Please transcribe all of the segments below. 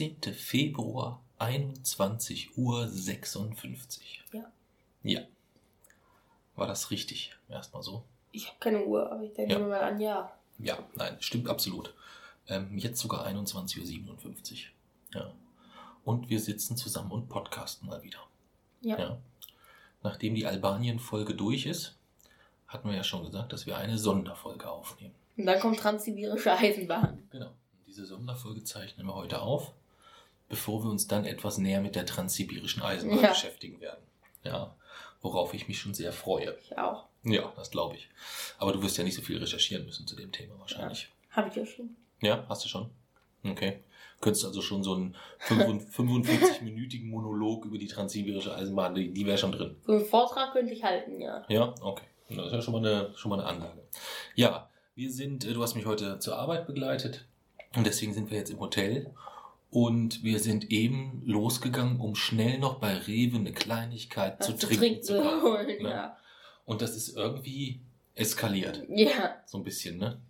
Siebzehnte Februar, 21 Uhr 56. Ja. Ja. War das richtig? Erstmal so. Ich habe keine Uhr, aber ich denke Ja. mir mal an, ja. Ja, nein, stimmt absolut. Ähm, jetzt sogar 21.57 Uhr. Ja. Und wir sitzen zusammen und podcasten mal wieder. Ja. Ja. Nachdem die Albanien-Folge durch ist, hatten wir ja schon gesagt, dass wir eine Sonderfolge aufnehmen. Und dann kommt Transsibirische Eisenbahn. Genau. Diese Sonderfolge zeichnen wir heute auf, bevor wir uns dann etwas näher mit der transsibirischen Eisenbahn Ja. beschäftigen werden. Ja. Worauf ich mich schon sehr freue. Ich auch. Ja, das glaube ich. Aber du wirst ja nicht so viel recherchieren müssen zu dem Thema wahrscheinlich. Habe ich ja schon. Ja, hast du schon? Okay. Könntest also schon so einen 45-minütigen Monolog über die transsibirische Eisenbahn, die, die wäre schon drin. So einen Vortrag könnte ich halten, ja. Ja, okay. Das ist ja schon mal eine, schon mal eine Anlage. Ja, wir sind, äh, du hast mich heute zur Arbeit begleitet und deswegen sind wir jetzt im Hotel und wir sind eben losgegangen, um schnell noch bei Rewe eine Kleinigkeit Was zu trinken zu kaufen. holen, ne? ja. Und das ist irgendwie eskaliert. Ja, So ein bisschen, ne?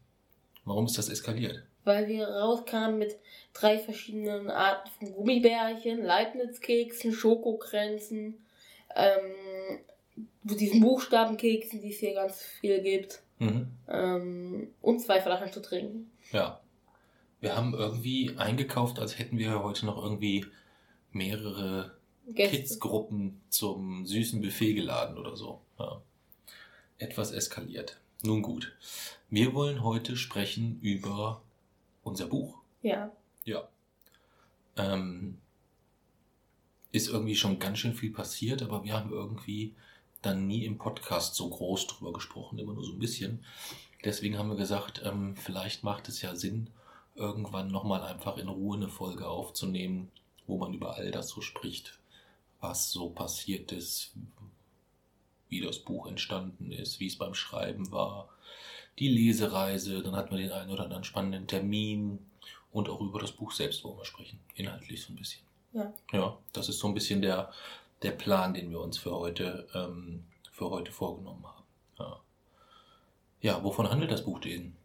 Warum ist das eskaliert? weil wir rauskamen mit drei verschiedenen Arten von Gummibärchen, Leibniz-Keksen, Schokokränzen, ähm, diesen Buchstabenkeksen, die es hier ganz viel gibt, Mhm. ähm, und zwei Flaschen zu trinken. Ja. Wir haben irgendwie eingekauft, als hätten wir heute noch irgendwie mehrere. Kids-Gruppen zum süßen Buffet geladen oder so. Ja. Etwas eskaliert. Nun gut. Wir wollen heute sprechen über unser Buch. Ja, Ja. Ähm, ist irgendwie schon ganz schön viel passiert, aber wir haben irgendwie dann nie im Podcast so groß drüber gesprochen, immer nur so ein bisschen. Deswegen haben wir gesagt, ähm, vielleicht macht es ja Sinn, irgendwann nochmal einfach in Ruhe eine Folge aufzunehmen, wo man über all das so spricht, was so passiert ist, wie das Buch entstanden ist, wie es beim Schreiben war, die Lesereise, dann hatten wir den einen oder anderen spannenden Termin und auch über das Buch selbst wollen wir sprechen, inhaltlich so ein bisschen. Ja. Ja, das ist so ein bisschen der, der Plan, den wir uns für heute, ähm, für heute vorgenommen haben. Ja. ja, wovon handelt das Buch denn?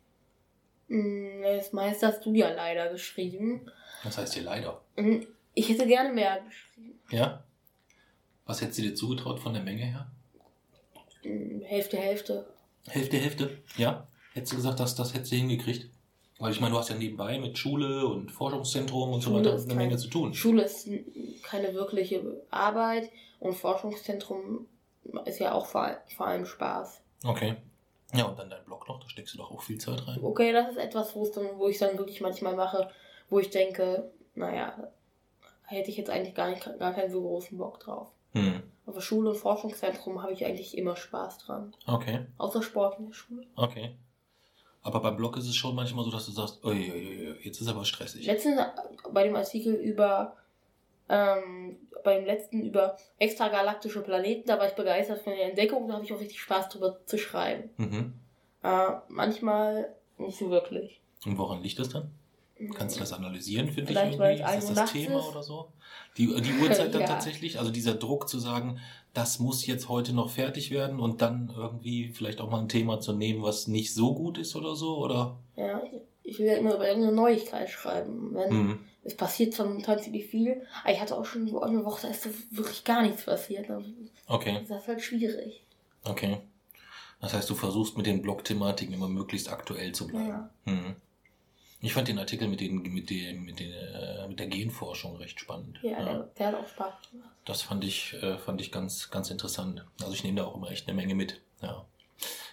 Mm, das meiste hast du ja leider geschrieben. Das heißt hier leider. Mm, Ich hätte gerne mehr geschrieben. Ja? Was hättest du dir zugetraut von der Menge her? Mm, Hälfte, Hälfte. Hälfte, Hälfte? Ja? Hättest du gesagt, dass das hättest du hingekriegt? Weil ich meine, du hast ja nebenbei mit Schule und Forschungszentrum und so Schule weiter ist eine kein- Menge zu tun. Schule ist keine wirkliche Arbeit und Forschungszentrum ist ja auch vor, vor allem Spaß. Okay. Ja, und dann dein Blog noch, da steckst du doch auch viel Zeit rein. Okay, das ist etwas, wo es dann, wo ich dann wirklich manchmal mache, wo ich denke, naja, hätte ich jetzt eigentlich gar, nicht, gar keinen so großen Bock drauf. Hm. Aber Schule und Forschungszentrum habe ich eigentlich immer Spaß dran. Okay, Außer Sport in der Schule. okay. Aber beim Blog ist es schon manchmal so, dass du sagst, ui, ui, ui, jetzt ist aber stressig. Letztens bei dem Artikel über, ähm, beim letzten über extragalaktische Planeten, da war ich begeistert von der Entdeckung, da habe ich auch richtig Spaß drüber zu schreiben. Mhm. Äh, manchmal nicht so wirklich. Und woran liegt das dann? Kannst du das analysieren für dich Vielleicht, weil irgendwie? Ist das das Thema ist? oder so? Die, die Uhrzeit dann Ja. tatsächlich? Also dieser Druck zu sagen, das muss jetzt heute noch fertig werden und dann irgendwie vielleicht auch mal ein Thema zu nehmen, was nicht so gut ist oder so? Oder? Ja, ich, ich will ja immer über irgendeine Neuigkeit schreiben. Wenn, Mhm. Es passiert zwar tatsächlich viel, aber ich hatte auch schon so eine Woche, da ist so wirklich gar nichts passiert. Das Okay, ist halt schwierig. okay. Das heißt, du versuchst mit den Blog-Thematiken immer möglichst aktuell zu bleiben. Ja. Mhm. Ich fand den Artikel mit, den, mit, den, mit, den, äh, mit der Genforschung recht spannend. Ja, Der, der hat auch Spaß gemacht. Das fand ich, äh, fand ich ganz, ganz interessant. Also ich nehme da auch immer echt eine Menge mit. Ja,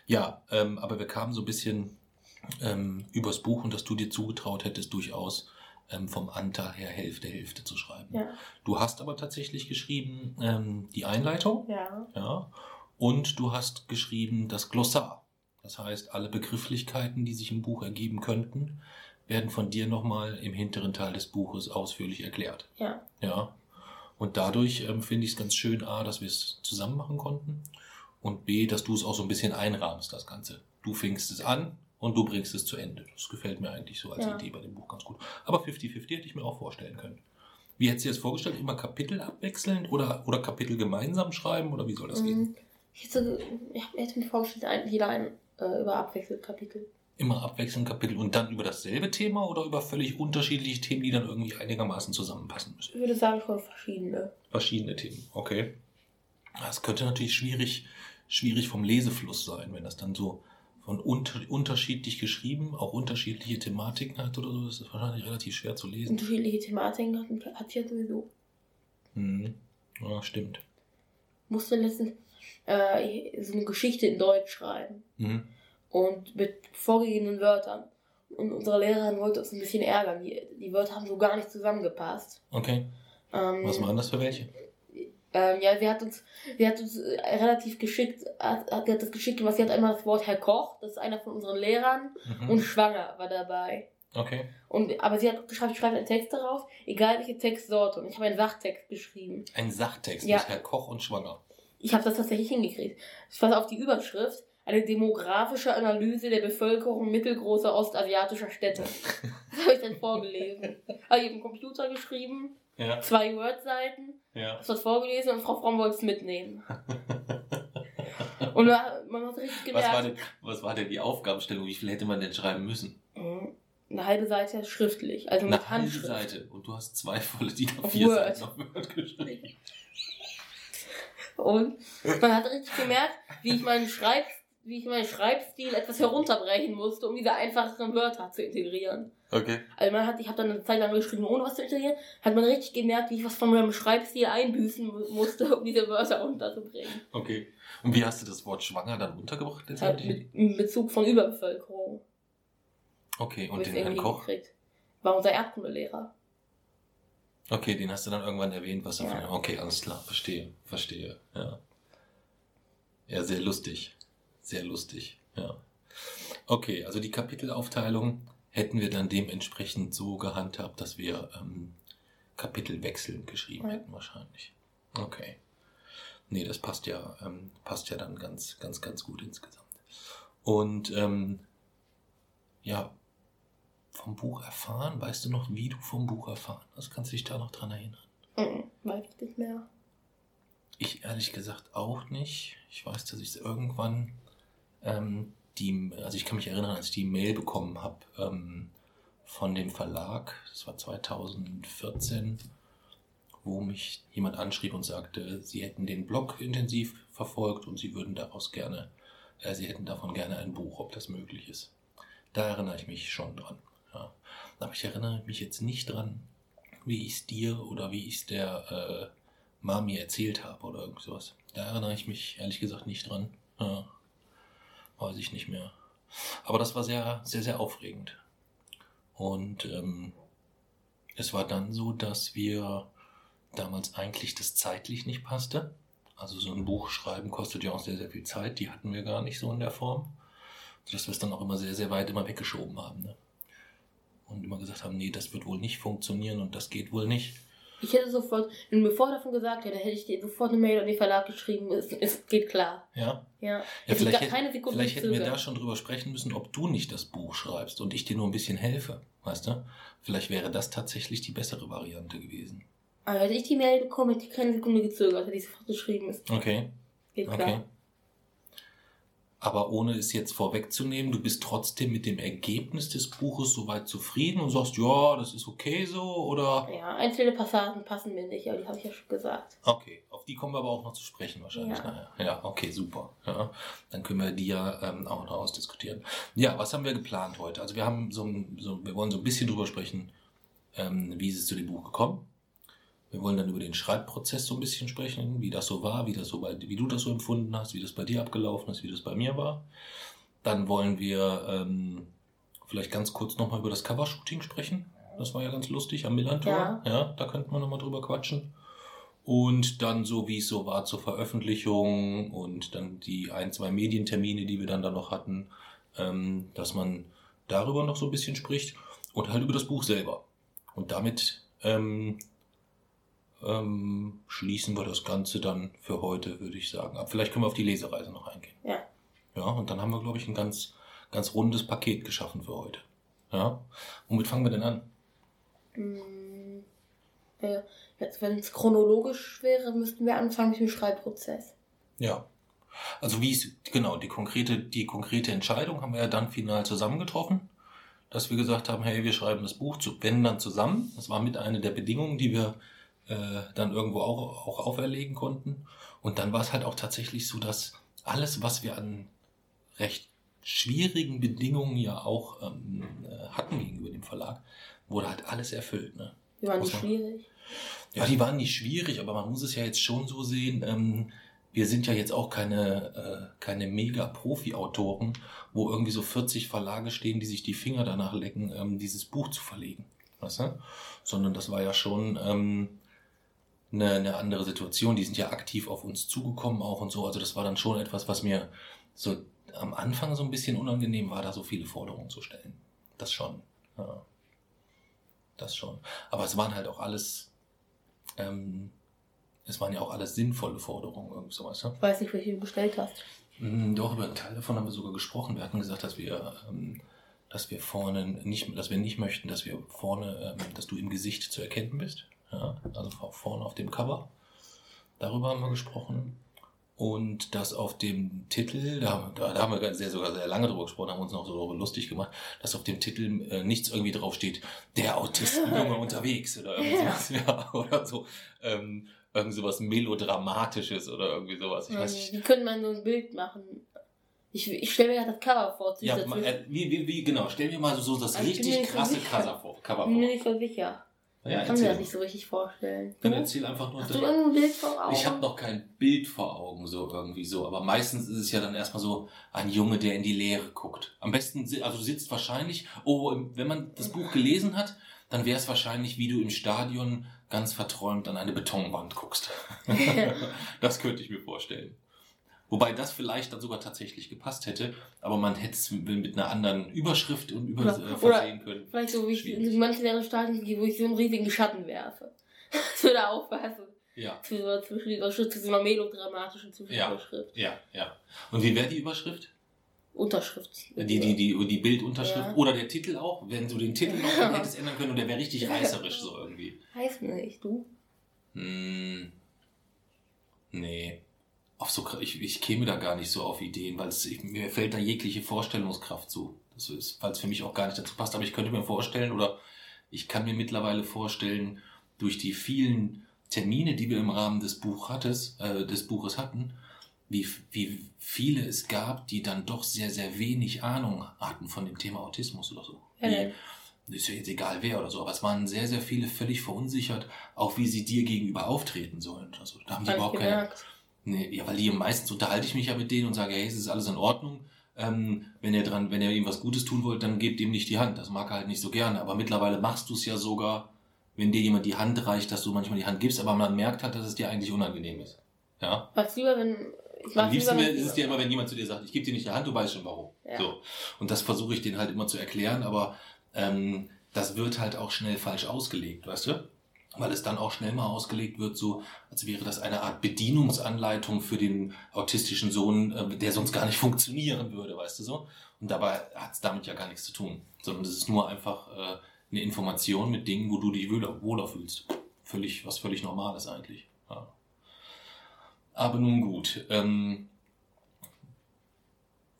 ja ähm, aber wir kamen so ein bisschen ähm, übers Buch und dass du dir zugetraut hättest, durchaus ähm, vom Anteil her Hälfte, Hälfte zu schreiben. Ja. Du hast aber tatsächlich geschrieben ähm, die Einleitung, Ja. ja, und du hast geschrieben das Glossar. Das heißt, alle Begrifflichkeiten, die sich im Buch ergeben könnten, werden von dir nochmal im hinteren Teil des Buches ausführlich erklärt. Ja. Ja. Und dadurch ähm, finde ich es ganz schön, A, dass wir es zusammen machen konnten und B, dass du es auch so ein bisschen einrahmst, das Ganze. Du fängst es an und du bringst es zu Ende. Das gefällt mir eigentlich so als Ja. Idee bei dem Buch ganz gut. Aber 50-50 hätte ich mir auch vorstellen können. Wie hättest du dir das vorgestellt? Immer Kapitel abwechselnd oder, oder Kapitel gemeinsam schreiben oder wie soll das gehen? Mhm. Ich hätte, ich hätte mir vorgestellt, jeder ein äh, über abwechselnd Kapitel. Immer abwechselnd Kapitel und dann über dasselbe Thema oder über völlig unterschiedliche Themen, die dann irgendwie einigermaßen zusammenpassen müssen? Ich würde sagen, schon verschiedene. Verschiedene Themen, okay. Das könnte natürlich schwierig, schwierig vom Lesefluss sein, wenn das dann so von unter, unterschiedlich geschrieben, auch unterschiedliche Thematiken hat oder so, ist das wahrscheinlich relativ schwer zu lesen. Unterschiedliche Thematiken hat, hat ja sowieso. Mhm. Ja, stimmt. Musste letztens äh, so eine Geschichte in Deutsch schreiben. Mhm. Und mit vorgegebenen Wörtern. Und unsere Lehrerin wollte uns ein bisschen ärgern. Die, die Wörter haben so gar nicht zusammengepasst. Okay. Ähm, Was waren das für welche? Ähm, ja, sie hat uns, sie hat uns äh, relativ geschickt, hat, hat hat das geschickt gemacht. Sie hat einmal das Wort Herr Koch, das ist einer von unseren Lehrern, Mhm. und schwanger war dabei. Okay. Und, aber sie hat geschrieben, ich schreibe einen Text darauf, egal welche Textsorte. Und ich habe einen Sachtext geschrieben. Ein Sachtext Ja. mit Herr Koch und Schwanger. Ich habe das tatsächlich hingekriegt. Ich passe auf die Überschrift. Eine demografische Analyse der Bevölkerung mittelgroßer ostasiatischer Städte. Das habe ich dann vorgelesen. Habe ich im Computer geschrieben, Ja. zwei Word-Seiten, Ja. habe das vorgelesen und Frau Fromm wollte es mitnehmen. Und man hat richtig Was war, gemerkt, denn, was war denn die Aufgabenstellung? Wie viel hätte man denn schreiben müssen? Mhm. eine halbe Seite schriftlich, also mit Eine halbe Handschrift. Seite. Und du hast zwei volle DIN Auf A4 Word. Seiten auf Word geschrieben. Und man hat richtig gemerkt, wie ich meinen Schreib, wie ich meinen Schreibstil etwas herunterbrechen musste, um diese einfacheren Wörter zu integrieren. Okay. Also man hat, ich habe dann eine Zeit lang geschrieben, ohne was zu integrieren, hat man richtig gemerkt, wie ich was von meinem Schreibstil einbüßen mu- musste, um diese Wörter unterzubringen. Okay. Und wie hast du das Wort schwanger dann untergebracht letztendlich? mit, in Bezug von Überbevölkerung. Okay, und den Herrn Koch? gekriegt. War unser Erdkundelehrer. Okay, den hast du dann irgendwann erwähnt, was davon. Ja. Okay, alles klar, verstehe, verstehe. Ja. Ja, sehr lustig. Sehr lustig, ja. Okay, also die Kapitelaufteilung hätten wir dann dementsprechend so gehandhabt, dass wir ähm, Kapitel wechselnd geschrieben Ja. hätten wahrscheinlich. Okay. Nee, das passt ja, ähm, passt ja dann ganz, ganz, ganz gut insgesamt. Und ähm, ja, vom Buch erfahren, weißt du noch, wie du vom Buch erfahren hast? Kannst du dich da noch dran erinnern? Mhm. Weiß ich nicht mehr. Ich ehrlich gesagt auch nicht. Ich weiß, dass ich es irgendwann ähm, die, also ich kann mich erinnern, als ich die Mail bekommen habe ähm, von dem Verlag, das war 2014, wo mich jemand anschrieb und sagte, sie hätten den Blog intensiv verfolgt und sie würden daraus gerne, äh, sie hätten davon gerne ein Buch, ob das möglich ist. Da erinnere ich mich schon dran. Ja. Aber ich erinnere mich jetzt nicht dran, wie ich es dir oder wie ich es der äh, Mami erzählt habe oder irgend sowas. Da erinnere ich mich ehrlich gesagt nicht dran. Ja. Weiß ich nicht mehr. Aber das war sehr, sehr, sehr aufregend. Und ähm, es war dann so, dass wir damals eigentlich das zeitlich nicht passte. Also so ein Buch schreiben kostet ja auch sehr, sehr viel Zeit. Die hatten wir gar nicht so in der Form. Dass wir es dann auch immer sehr, sehr weit immer weggeschoben haben. Ne? Und immer gesagt haben, nee, das wird wohl nicht funktionieren und das geht wohl nicht. Ich hätte sofort, wenn du mir vorher davon gesagt hätte, hätte ich dir sofort eine Mail an den Verlag geschrieben. Es, es geht klar. Ja, Ja. Ja, Hätte vielleicht, gar keine Sekunde vielleicht hätten wir da schon drüber sprechen müssen, ob du nicht das Buch schreibst und ich dir nur ein bisschen helfe. Weißt du? Vielleicht wäre das tatsächlich die bessere Variante gewesen. Aber hätte ich die Mail bekommen, hätte ich keine Sekunde gezögert, hätte ich sofort geschrieben. Es Okay, geht klar. Aber ohne es jetzt vorwegzunehmen, du bist trotzdem mit dem Ergebnis des Buches soweit zufrieden und sagst, ja, das ist okay so, oder? Ja, einzelne Passagen passen mir nicht, aber die habe ich ja schon gesagt. Okay, auf die kommen wir aber auch noch zu sprechen wahrscheinlich Ja. nachher. Ja, okay, super. Ja, dann können wir die ja ähm, auch noch ausdiskutieren. Ja, was haben wir geplant heute? Also wir haben so, ein, so wir wollen so ein bisschen drüber sprechen, ähm, wie ist es zu dem Buch gekommen. Wir wollen dann über den Schreibprozess so ein bisschen sprechen, wie das so war, wie das so bei, wie du das so empfunden hast, wie das bei dir abgelaufen ist, wie das bei mir war. Dann wollen wir ähm, vielleicht ganz kurz nochmal über das Covershooting sprechen. Das war ja ganz lustig am Millantor. Ja. ja da könnten wir nochmal drüber quatschen. Und dann so, wie es so war zur Veröffentlichung und dann die ein, zwei Medientermine, die wir dann da noch hatten, ähm, dass man darüber noch so ein bisschen spricht und halt über das Buch selber. Und damit ähm, ähm, schließen wir das Ganze dann für heute, würde ich sagen. Aber vielleicht können wir auf die Lesereise noch eingehen. Ja. Ja, und dann haben wir, glaube ich, ein ganz, ganz rundes Paket geschaffen für heute. Ja. Womit fangen wir denn an? Hm, ja, jetzt, wenn es chronologisch wäre, müssten wir anfangen mit dem Schreibprozess. Ja. Also wie es, genau, die konkrete, die konkrete Entscheidung haben wir ja dann final zusammengetroffen, dass wir gesagt haben, hey, wir schreiben das Buch zu, wenn dann zusammen. Das war mit einer der Bedingungen, die wir äh, dann irgendwo auch, auch auferlegen konnten. Und dann war es halt auch tatsächlich so, dass alles, was wir an recht schwierigen Bedingungen ja auch ähm, äh, hatten gegenüber dem Verlag, wurde halt alles erfüllt. Ne? Die waren nicht man- schwierig. Ja, die waren nicht schwierig, aber man muss es ja jetzt schon so sehen. Ähm, wir sind ja jetzt auch keine, äh, keine Mega-Profi-Autoren, wo irgendwie so 40 Verlage stehen, die sich die Finger danach lecken, ähm, dieses Buch zu verlegen. Weißt du? Sondern das war ja schon ähm, eine, eine andere Situation. Die sind ja aktiv auf uns zugekommen auch und so. Also das war dann schon etwas, was mir so am Anfang so ein bisschen unangenehm war, da so viele Forderungen zu stellen. Das schon. Ja. Das schon. Aber es waren halt auch alles, ähm, es waren ja auch alles sinnvolle Forderungen, irgendwie sowas. Ne? Ich weiß nicht, welche du bestellt hast. Mm, Doch, über einen Teil davon haben wir sogar gesprochen. Wir hatten gesagt, dass wir, ähm, dass wir vorne nicht, dass wir nicht möchten, dass wir vorne, ähm, dass du im Gesicht zu erkennen bist. Ja, also vor- vorne auf dem Cover. Darüber haben wir gesprochen. Und das auf dem Titel, da, da, da haben wir sehr, sogar sehr lange drüber gesprochen, haben uns noch so darüber lustig gemacht, dass auf dem Titel äh, nichts irgendwie drauf steht, der Autistenjunge unterwegs oder irgendwie sowas, ja, oder so, ähm, irgend sowas Melodramatisches oder irgendwie sowas. Ich weiß nicht. Wie könnte man so ein Bild machen? Ich, ich stelle mir ja das Cover vor. Ja, äh, wie, wie, wie, genau, stell mir mal so, so das Also richtig krasse. Cover vor. Bin mir nicht so sicher. Ja, ich kann mir das nicht so richtig vorstellen. Dann erzähl einfach nur. Hast du irgendein Bild vor Augen? Ich habe noch kein Bild vor Augen, so irgendwie so. Aber meistens ist es ja dann erstmal so ein Junge, der in die Leere guckt. Am besten, also sitzt wahrscheinlich, oh, wenn man das Buch gelesen hat, dann wäre es wahrscheinlich, wie du im Stadion ganz verträumt an eine Betonwand guckst. das könnte ich mir vorstellen. Wobei das vielleicht dann sogar tatsächlich gepasst hätte, aber man hätte es mit einer anderen Überschrift und über, Oder- äh, versehen können. Vielleicht so, wie ich Schwierig. manchen anderen Stadien gehe, wo ich so einen riesigen Schatten werfe. Das würde aufpassen. Ja, Zu so einer Zwischenüberschrift, zu so einer melodramatischen Ja. Zwischenüberschrift. ja, ja. Und wie wäre die Überschrift? Unterschrift. Die, die, die, die Bildunterschrift Ja. oder der Titel auch, wenn du den Titel noch hättest ändern können und der wäre richtig reißerisch so irgendwie. Heißt nicht, du? Hm, nee. Auf so, ich, ich käme da gar nicht so auf Ideen, weil es, ich, mir fällt da jegliche Vorstellungskraft zu. Das ist, weil es für mich auch gar nicht dazu passt. Aber ich könnte mir vorstellen, oder ich kann mir mittlerweile vorstellen, durch die vielen Termine, die wir im Rahmen des Buch hattes, äh, des Buches hatten, wie, wie viele es gab, die dann doch sehr, sehr wenig Ahnung hatten von dem Thema Autismus oder so. Ja, ist ja jetzt egal wer oder so, aber es waren sehr, sehr viele völlig verunsichert, auch wie sie dir gegenüber auftreten sollen. Also da haben ich überhaupt keine. gemerkt. Nee, ja, weil die meistens unterhalte ich mich ja mit denen und sage, hey, es ist alles in Ordnung. Ähm, wenn ihr dran, wenn ihr ihm was Gutes tun wollt, dann gebt ihm nicht die Hand. Das mag er halt nicht so gerne. Aber mittlerweile machst du es ja sogar, wenn dir jemand die Hand reicht, dass du manchmal die Hand gibst, aber man merkt halt, dass es dir eigentlich unangenehm ist. Ja. Was lieber, wenn. Ich Am liebsten lieber, ist es dir immer, wenn jemand zu dir sagt, ich gebe dir nicht die Hand, du weißt schon warum. Ja. So. Und das versuche ich denen halt immer zu erklären, aber ähm, das wird halt auch schnell falsch ausgelegt, weißt du? Weil es dann auch schnell mal ausgelegt wird, so als wäre das eine Art Bedienungsanleitung für den autistischen Sohn, äh, der sonst gar nicht funktionieren würde, weißt du so? Und dabei hat es damit ja gar nichts zu tun, sondern es ist nur einfach äh, eine Information mit Dingen, wo du dich wohler, fühlst. Völlig, was völlig Normales eigentlich. Ja. Aber nun gut. Ähm,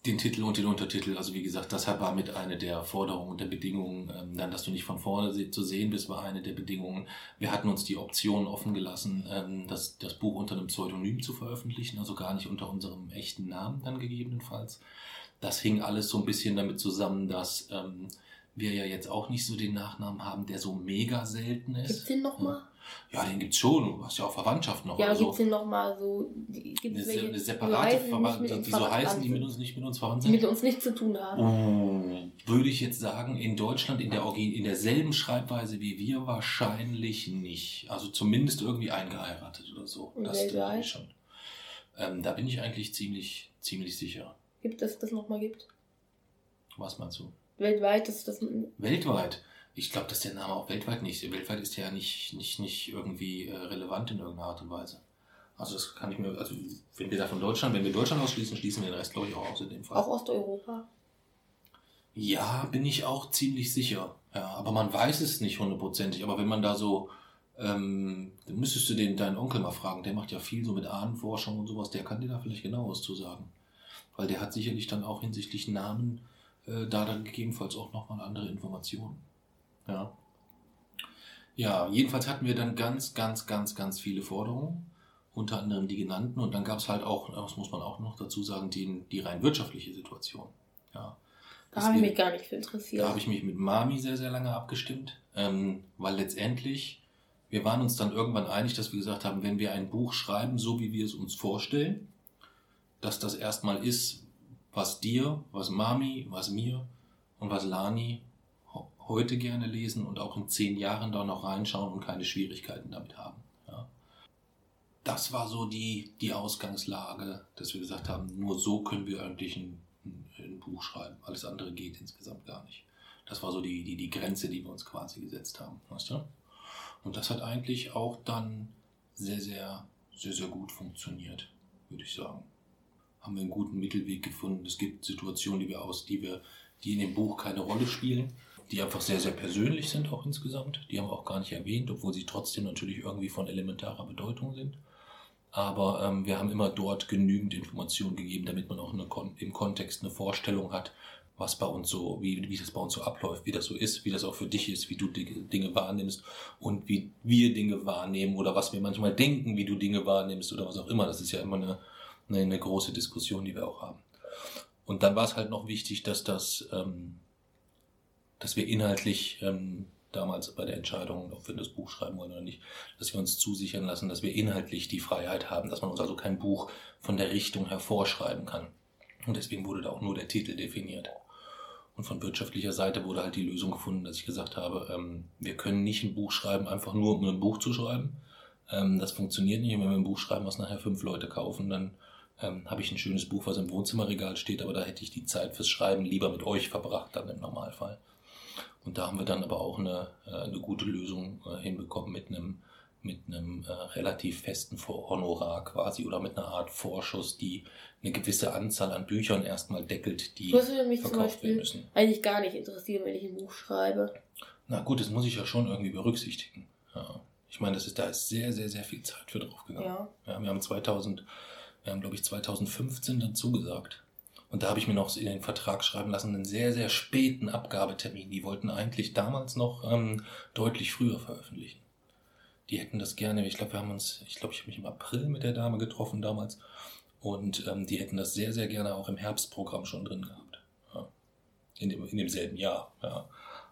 den Titel und den Untertitel, also wie gesagt, das war mit eine der Forderungen und der Bedingungen. Ähm, dann, dass du nicht von vorne se zu sehen bist, war eine der Bedingungen. Wir hatten uns die Option offen gelassen, ähm, das, das Buch unter einem Pseudonym zu veröffentlichen, also gar nicht unter unserem echten Namen dann gegebenenfalls. Das hing alles so ein bisschen damit zusammen, dass ähm, wir ja jetzt auch nicht so den Nachnamen haben, der so mega selten ist. Gibt's den nochmal? Ja, den gibt's schon. Du hast ja auch Verwandtschaft noch. Ja, oder so. gibt's denn nochmal so, die- gibt's eine, welche, eine die separate Verwandtschaft. uns Wieso heißen die mit uns nicht mit uns verwandt die sind? mit uns nichts zu tun haben? Oh, würde ich jetzt sagen, in Deutschland in, der, in derselben Schreibweise wie wir wahrscheinlich nicht. Also zumindest irgendwie eingeheiratet oder so. Das glaube ich schon. Ähm, da bin ich eigentlich ziemlich, ziemlich sicher. Gibt es das nochmal gibt? Was meinst du? Weltweit, dass das Weltweit? Ich glaube, dass der Name auch weltweit nicht. Weltweit ist der ja nicht, nicht, nicht irgendwie äh, relevant in irgendeiner Art und Weise. Also das kann ich mir, also wenn wir da von Deutschland, wenn wir Deutschland ausschließen, schließen wir den Rest, glaube ich, auch aus in dem Fall. auch Osteuropa. Ja, bin ich auch ziemlich sicher. Ja, aber man weiß es nicht hundertprozentig. Aber wenn man da so, ähm, dann müsstest du den deinen Onkel mal fragen. Der macht ja viel so mit Ahnenforschung und sowas. Der kann dir da vielleicht genaues zu sagen. Weil der hat sicherlich dann auch hinsichtlich Namen äh, da dann gegebenenfalls auch nochmal andere Informationen. Ja. Ja, jedenfalls hatten wir dann ganz, ganz, ganz, ganz viele Forderungen. Unter anderem die genannten. Und dann gab es halt auch, das muss man auch noch dazu sagen, die, die rein wirtschaftliche Situation. Ja. Da habe ich mich gar nicht für interessiert. da habe ich mich mit Mami sehr, sehr lange abgestimmt, ähm, weil letztendlich, wir waren uns dann irgendwann einig, dass wir gesagt haben, wenn wir ein Buch schreiben, so wie wir es uns vorstellen, dass das erstmal ist, was dir, was Mami, was mir und was Lani heute gerne lesen und auch in zehn Jahren da noch reinschauen und keine Schwierigkeiten damit haben. Ja. Das war so die, die Ausgangslage, dass wir gesagt haben, nur so können wir eigentlich ein, ein, Buch schreiben. Alles andere geht insgesamt gar nicht. Das war so die, die, die Grenze, die wir uns quasi gesetzt haben. Weißt du? Und das hat eigentlich auch dann sehr, sehr, sehr, sehr gut funktioniert, würde ich sagen. Haben wir einen guten Mittelweg gefunden. Es gibt Situationen, die wir aus, die wir, die in dem Buch keine Rolle spielen, die einfach sehr, sehr persönlich sind auch insgesamt. Die haben wir auch gar nicht erwähnt, obwohl sie trotzdem natürlich irgendwie von elementarer Bedeutung sind. Aber ähm, wir haben immer dort genügend Informationen gegeben, damit man auch eine im Kontext eine Vorstellung hat, was bei uns so, wie, wie das bei uns so abläuft, wie das so ist, wie das auch für dich ist, wie du Dinge, Dinge wahrnimmst und wie wir Dinge wahrnehmen oder was wir manchmal denken, wie du Dinge wahrnimmst oder was auch immer. Das ist ja immer eine, eine, eine große Diskussion, die wir auch haben. Und dann war es halt noch wichtig, dass das, ähm, dass wir inhaltlich ähm, damals bei der Entscheidung, ob wir das Buch schreiben wollen oder nicht, dass wir uns zusichern lassen, dass wir inhaltlich die Freiheit haben, dass man uns also kein Buch von der Richtung hervorschreiben kann. Und deswegen wurde da auch nur der Titel definiert. Und von wirtschaftlicher Seite wurde halt die Lösung gefunden, dass ich gesagt habe, ähm, wir können nicht ein Buch schreiben, einfach nur um ein Buch zu schreiben. Ähm, das funktioniert nicht. Und wenn wir ein Buch schreiben, was nachher fünf Leute kaufen, dann ähm, habe ich ein schönes Buch, was im Wohnzimmerregal steht, aber da hätte ich die Zeit fürs Schreiben lieber mit euch verbracht, dann im Normalfall. Und da haben wir dann aber auch eine, äh, eine gute Lösung äh, hinbekommen mit einem mit einem äh, relativ festen Honorar quasi oder mit einer Art Vorschuss, die eine gewisse Anzahl an Büchern erstmal deckelt, die Das würde mich zum verkauft werden Beispiel müssen. eigentlich gar nicht interessieren, wenn ich ein Buch schreibe. Na gut, das muss ich ja schon irgendwie berücksichtigen. Ja. Ich meine, das ist, da ist sehr, sehr, sehr viel Zeit für draufgegangen. Ja. Ja, wir haben 2000, wir haben glaube ich 2015 dann zugesagt. Und da habe ich mir noch in den Vertrag schreiben lassen, einen sehr, sehr späten Abgabetermin. Die wollten eigentlich damals noch ähm, deutlich früher veröffentlichen. Die hätten das gerne, ich glaube, wir haben uns, ich glaube, ich habe mich im April mit der Dame getroffen damals. Und ähm, die hätten das sehr, sehr gerne auch im Herbstprogramm schon drin gehabt. Ja. In, dem, in demselben Jahr. Ja.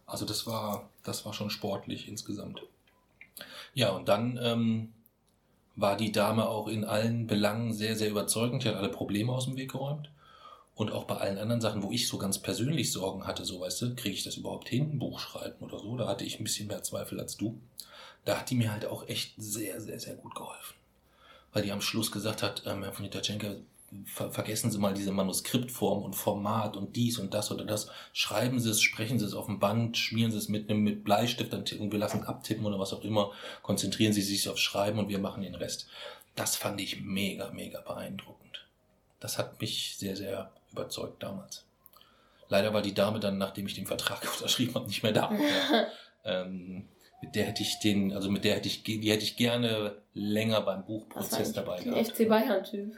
Also das war, das war schon sportlich insgesamt. Ja, und dann ähm, war die Dame auch in allen Belangen sehr, sehr überzeugend. Die hat alle Probleme aus dem Weg geräumt. Und auch bei allen anderen Sachen, wo ich so ganz persönlich Sorgen hatte, so weißt du, kriege ich das überhaupt hin, ein Buch schreiben oder so, da hatte ich ein bisschen mehr Zweifel als du. Da hat die mir halt auch echt sehr, sehr, sehr gut geholfen. Weil die am Schluss gesagt hat, ähm, Herr von Nitaschenka, ver vergessen Sie mal diese Manuskriptform und Format und dies und das oder das. Schreiben Sie es, sprechen Sie es auf dem Band, schmieren Sie es mit einem mit Bleistift und wir lassen abtippen oder was auch immer. Konzentrieren Sie sich aufs Schreiben und wir machen den Rest. Das fand ich mega, mega beeindruckend. Das hat mich sehr, sehr überzeugt damals. Leider war die Dame dann, nachdem ich den Vertrag unterschrieben habe, nicht mehr da. Ähm, mit der hätte ich den, also mit der hätte ich, die hätte ich gerne länger beim Buchprozess dabei gehabt. FC Bayern-Typ.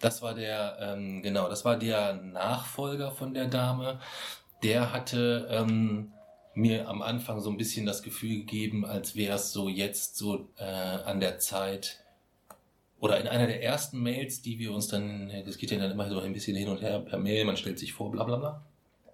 Das war der, ähm, genau, das war der Nachfolger von der Dame. Der hatte ähm, mir am Anfang so ein bisschen das Gefühl gegeben, als wäre es so jetzt so äh, an der Zeit, oder in einer der ersten Mails, die wir uns dann, das geht ja dann immer so ein bisschen hin und her per Mail, man stellt sich vor, bla bla bla,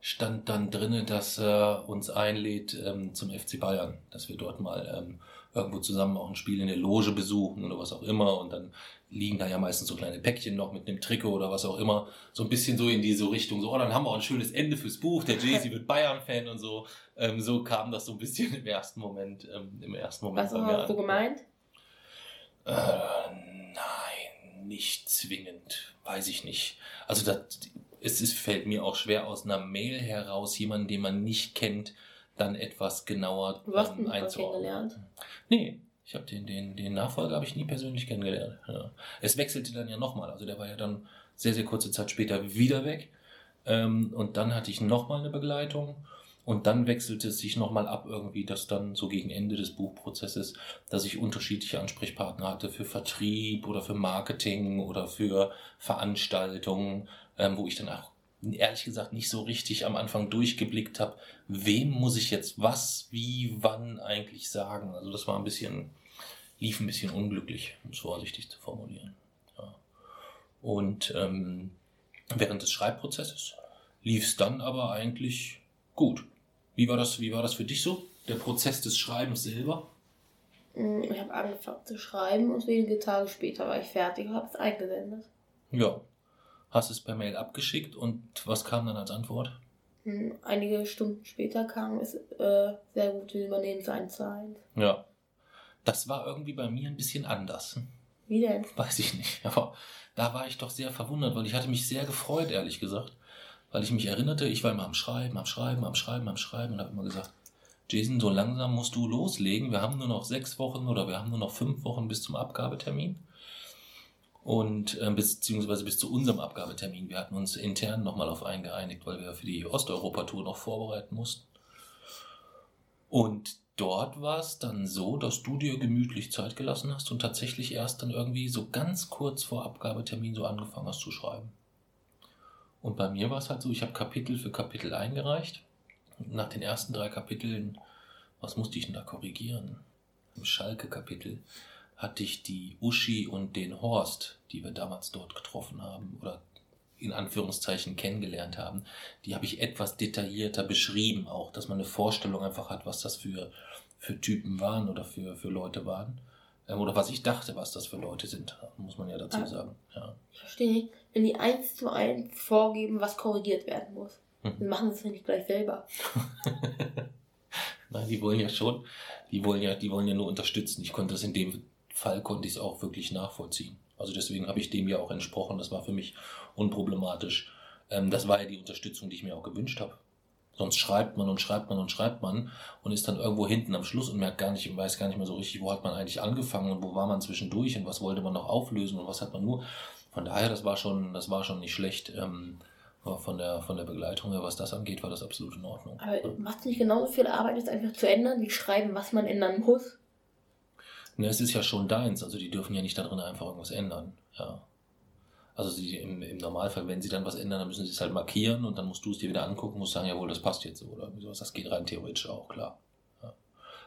stand dann drinne, dass er uns einlädt ähm, zum FC Bayern, dass wir dort mal ähm, irgendwo zusammen auch ein Spiel in der Loge besuchen oder was auch immer und dann liegen da ja meistens so kleine Päckchen noch mit einem Trikot oder was auch immer, so ein bisschen so in diese Richtung, so, oh, dann haben wir auch ein schönes Ende fürs Buch, der Jay-Z wird Bayern-Fan und so, ähm, so kam das so ein bisschen im ersten Moment, ähm, im ersten Moment. Was hast du gemeint? Äh, nein, nicht zwingend, weiß ich nicht. Also das, es ist, fällt mir auch schwer aus einer Mail heraus, jemanden, den man nicht kennt, dann etwas genauer du hast ähm, einzuordnen. kennengelernt? Nee, ich habe den, den, den Nachfolger habe ich nie persönlich kennengelernt. Ja. Es wechselte dann ja nochmal, also der war ja dann sehr, sehr kurze Zeit später wieder weg. Ähm, und dann hatte ich nochmal eine Begleitung. Und dann wechselte es sich nochmal ab, irgendwie, dass dann so gegen Ende des Buchprozesses, dass ich unterschiedliche Ansprechpartner hatte für Vertrieb oder für Marketing oder für Veranstaltungen, ähm, wo ich dann auch ehrlich gesagt nicht so richtig am Anfang durchgeblickt habe, wem muss ich jetzt was, wie, wann eigentlich sagen. Also das war ein bisschen, lief ein bisschen unglücklich, um es vorsichtig zu formulieren. Ja. Und ähm, während des Schreibprozesses lief es dann aber eigentlich gut. Wie war das, wie war das für dich so? Der Prozess des Schreibens selber? Mm, ich habe angefangen zu schreiben und wenige Tage später war ich fertig und habe es eingesendet. Ja, hast es per Mail abgeschickt und was kam dann als Antwort? Hm, einige Stunden später kam es äh, sehr gute Übernehmenseinzahlen. Ja. Das war irgendwie bei mir ein bisschen anders. Wie denn? Weiß ich nicht. Aber da war ich doch sehr verwundert, weil ich hatte mich sehr gefreut, ehrlich gesagt. Weil ich mich erinnerte, ich war immer am Schreiben, am Schreiben, am Schreiben, am Schreiben und habe immer gesagt, Jason, so langsam musst du loslegen. Wir haben nur noch sechs Wochen oder wir haben nur noch fünf Wochen bis zum Abgabetermin und äh, beziehungsweise bis zu unserem Abgabetermin. Wir hatten uns intern nochmal auf einen geeinigt, weil wir für die Osteuropa-Tour noch vorbereiten mussten. Und dort war es dann so, dass du dir gemütlich Zeit gelassen hast und tatsächlich erst dann irgendwie so ganz kurz vor Abgabetermin so angefangen hast zu schreiben. Und bei mir war es halt so, ich habe Kapitel für Kapitel eingereicht. Und nach den ersten drei Kapiteln, was musste ich denn da korrigieren? Im Schalke-Kapitel hatte ich die Uschi und den Horst, die wir damals dort getroffen haben oder in Anführungszeichen kennengelernt haben, die habe ich etwas detaillierter beschrieben, auch, dass man eine Vorstellung einfach hat, was das für, für Typen waren oder für, für Leute waren. Ähm, oder was ich dachte, was das für Leute sind, muss man ja dazu sagen. Ja. Ich verstehe nicht, wenn die eins zu eins vorgeben, was korrigiert werden muss, mhm. dann machen sie es ja nicht gleich selber. Nein, die wollen ja schon, die wollen ja, die wollen ja nur unterstützen. Ich konnte das in dem Fall konnte ich es auch wirklich nachvollziehen. Also deswegen habe ich dem ja auch entsprochen. Das war für mich unproblematisch. Ähm, das war ja die Unterstützung, die ich mir auch gewünscht habe. Sonst schreibt man und schreibt man und schreibt man und ist dann irgendwo hinten am Schluss und merkt gar nicht, weiß gar nicht mehr so richtig, wo hat man eigentlich angefangen und wo war man zwischendurch und was wollte man noch auflösen und was hat man nur. Von daher, das war schon, das war schon nicht schlecht. Ähm, von der, von der Begleitung her, was das angeht, war das absolut in Ordnung. Aber macht es nicht genauso viel Arbeit, das einfach zu ändern, wie schreiben, was man ändern muss? Ne, es ist ja schon deins, also die dürfen ja nicht da drin einfach irgendwas ändern. Ja. Also sie, im, im Normalfall, wenn sie dann was ändern, dann müssen sie es halt markieren und dann musst du es dir wieder angucken, musst sagen, jawohl, das passt jetzt so oder sowas. Das geht rein theoretisch auch, klar. Ja.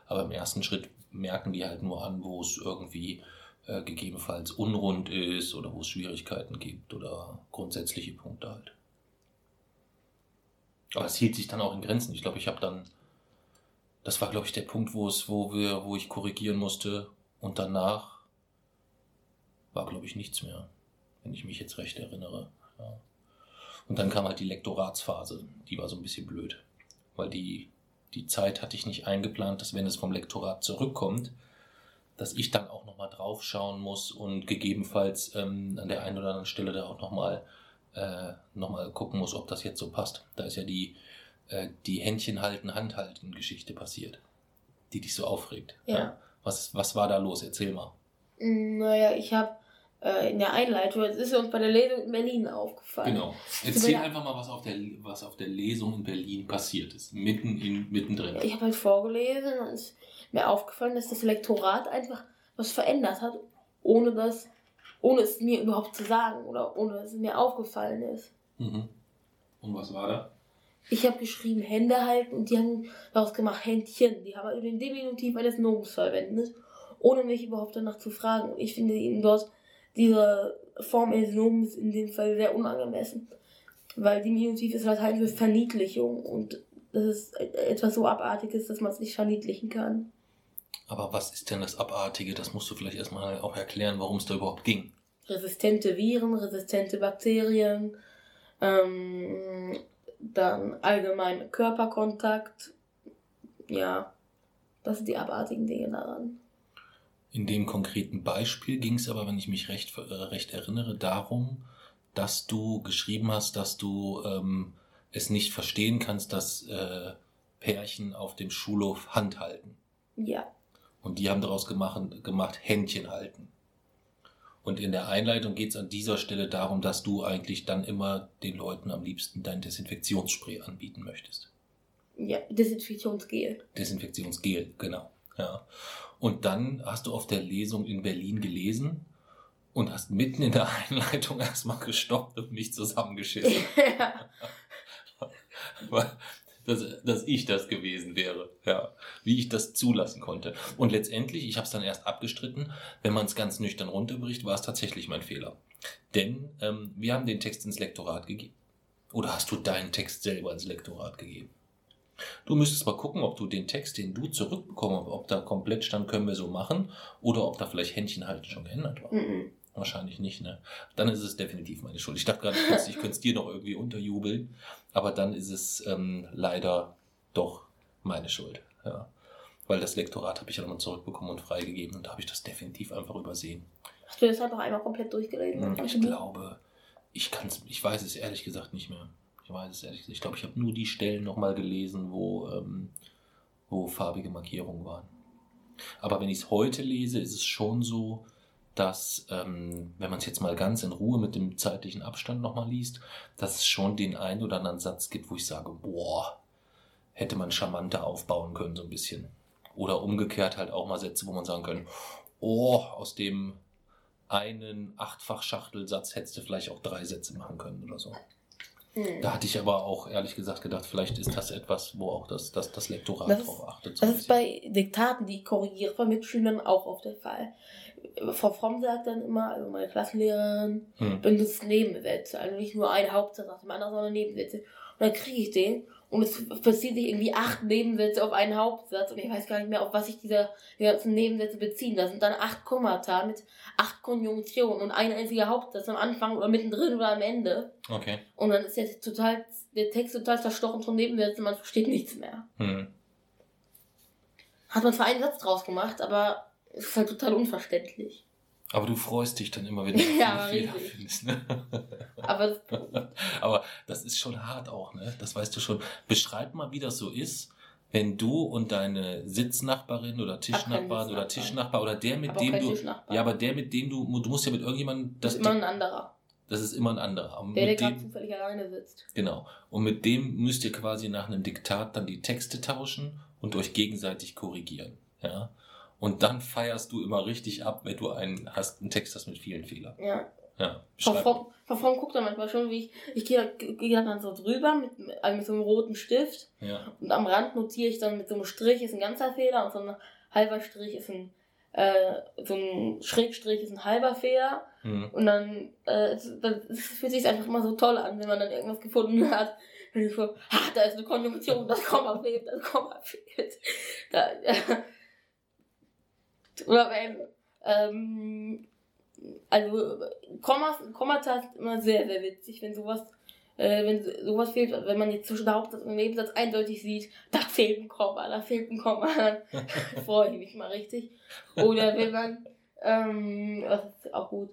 Aber im ersten Schritt merken die halt nur an, wo es irgendwie äh, gegebenenfalls unrund ist oder wo es Schwierigkeiten gibt oder grundsätzliche Punkte halt. Aber es hielt sich dann auch in Grenzen. Ich glaube, ich habe dann, das war glaube ich der Punkt, wo es, wo wir, wo ich korrigieren musste, und danach war, glaube ich, nichts mehr, wenn ich mich jetzt recht erinnere. Ja. Und dann kam halt die Lektoratsphase, die war so ein bisschen blöd, weil die, die Zeit hatte ich nicht eingeplant, dass wenn es vom Lektorat zurückkommt, dass ich dann auch nochmal draufschauen muss und gegebenenfalls ähm, an der einen oder anderen Stelle da auch nochmal äh, noch gucken muss, ob das jetzt so passt. Da ist ja die, äh, die Händchen halten, Hand halten Geschichte passiert, die dich so aufregt. Ja. ja. Was, was war da los? Erzähl mal. Naja, ich habe äh, in der Einleitung, es ist uns bei der Lesung in Berlin aufgefallen. Genau. Erzähl einfach mal, was auf, der, was auf der Lesung in Berlin passiert ist. Mitten in, mittendrin. Ich habe halt vorgelesen und mir aufgefallen, dass das Lektorat einfach was verändert hat, ohne dass, ohne es mir überhaupt zu sagen oder ohne dass es mir aufgefallen ist. Mhm. Und was war da? Ich habe geschrieben Hände halten und die haben daraus gemacht Händchen. Die haben also den Diminutiv eines Noms verwendet, ohne mich überhaupt danach zu fragen. Und ich finde ihnen dort diese Form eines Noms in dem Fall sehr unangemessen. Weil Diminutiv ist Latein für Verniedlichung und das ist etwas so Abartiges, dass man es nicht verniedlichen kann. Aber was ist denn das Abartige? Das musst du vielleicht erstmal auch erklären, worum es da überhaupt ging. Resistente Viren, resistente Bakterien, ähm, dann allgemein Körperkontakt. Ja, das sind die abartigen Dinge daran. In dem konkreten Beispiel ging es aber, wenn ich mich recht, äh, recht erinnere, darum, dass du geschrieben hast, dass du ähm, es nicht verstehen kannst, dass äh, Pärchen auf dem Schulhof Hand halten. Ja. Und die haben daraus gemacht, gemacht Händchen halten. Und in der Einleitung geht es an dieser Stelle darum, dass du eigentlich dann immer den Leuten am liebsten dein Desinfektionsspray anbieten möchtest. Ja, Desinfektionsgel. Desinfektionsgel, genau. Ja. Und dann hast du auf der Lesung in Berlin gelesen und hast mitten in der Einleitung erstmal gestoppt und mich zusammengeschissen. ja. Dass, dass ich das gewesen wäre, ja, wie ich das zulassen konnte. Und letztendlich, ich habe es dann erst abgestritten, wenn man es ganz nüchtern runterbricht, war es tatsächlich mein Fehler. Denn ähm, wir haben den Text ins Lektorat gegeben. Oder hast du deinen Text selber ins Lektorat gegeben? Du müsstest mal gucken, ob du den Text, den du zurückbekommen hast, ob da komplett stand, können wir so machen, oder ob da vielleicht Händchen halten schon geändert war. Mhm. Wahrscheinlich nicht, ne? Dann ist es definitiv meine Schuld. Ich dachte gerade, ich könnte es dir noch irgendwie unterjubeln, aber dann ist es ähm, leider doch meine Schuld. Ja. Weil das Lektorat habe ich ja nochmal zurückbekommen und freigegeben und da habe ich das definitiv einfach übersehen. Hast du das halt noch einmal komplett durchgelesen? Hm, Ich glaube, ich kann es, ich weiß es ehrlich gesagt nicht mehr. Ich weiß es ehrlich gesagt. Ich glaube, ich habe nur die Stellen nochmal gelesen, wo, ähm, wo farbige Markierungen waren. Aber wenn ich es heute lese, ist es schon so, dass, ähm, wenn man es jetzt mal ganz in Ruhe mit dem zeitlichen Abstand nochmal liest, dass es schon den einen oder anderen Satz gibt, wo ich sage, boah, hätte man charmanter aufbauen können, so ein bisschen. Oder umgekehrt halt auch mal Sätze, wo man sagen kann, oh, aus dem einen Achtfach-Schachtelsatz hättest du vielleicht auch drei Sätze machen können oder so. Mhm. Da hatte ich aber auch ehrlich gesagt gedacht, vielleicht ist das etwas, wo auch das, das, das Lektorat Das drauf achtet. so Das ist bei Diktaten, die ich korrigiere von Mitschülern, auch oft der Fall. Frau Fromm sagt dann immer, also meine Klassenlehrerin, hm. benutzt Nebensätze. Also nicht nur einen Hauptsatz nach dem anderen, sondern Nebensätze. Und dann kriege ich den und es bezieht sich irgendwie acht Nebensätze auf einen Hauptsatz und ich weiß gar nicht mehr, auf was sich diese die ganzen Nebensätze beziehen. Da sind dann acht Kommata mit acht Konjunktionen und ein einziger Hauptsatz am Anfang oder mittendrin oder am Ende. Okay. Und dann ist der, total, der Text total zerstochen von Nebensätzen, man versteht nichts mehr. Hm. Hat man zwar einen Satz draus gemacht, aber ist halt total unverständlich. Aber du freust dich dann immer, wenn du Ja, Fehler richtig. findest. Ne? Aber Aber das ist schon hart auch, ne? Das weißt du schon. Beschreib mal, wie das so ist, wenn du und deine Sitznachbarin oder Tischnachbarin oder. Tischnachbar oder der, mit aber dem du. Ja, aber der, mit dem du. Du musst ja mit irgendjemandem. das ist immer ein anderer. das ist immer ein anderer. Und Der, der gerade zufällig alleine sitzt. genau. Und mit dem müsst ihr quasi nach einem Diktat dann die Texte tauschen und euch gegenseitig korrigieren. Ja. Und dann feierst du immer richtig ab, wenn du einen hast, einen Text hast mit vielen Fehlern. Ja. Ja. Frau Fromm, guckt dann manchmal schon, wie ich, ich gehe, gehe dann so drüber mit, also mit so einem roten Stift Ja. und am Rand notiere ich dann mit so einem Strich ist ein ganzer Fehler und so ein halber Strich ist ein, äh, so ein Schrägstrich ist ein halber Fehler Hm. und dann, äh, dann fühlt sich einfach immer so toll an, wenn man dann irgendwas gefunden hat. Wenn ich so, ah, da ist eine Konjunktion, das Komma fehlt, das Komma fehlt. Da, oder wenn, ähm, also Kommas, Kommata ist immer sehr, sehr witzig, wenn sowas, äh, wenn sowas fehlt, wenn man jetzt zwischen Hauptsatz und Nebensatz eindeutig sieht, da fehlt ein Komma, da fehlt ein Komma, dann freue ich mich mal richtig. Oder wenn man, ähm, das ist auch gut.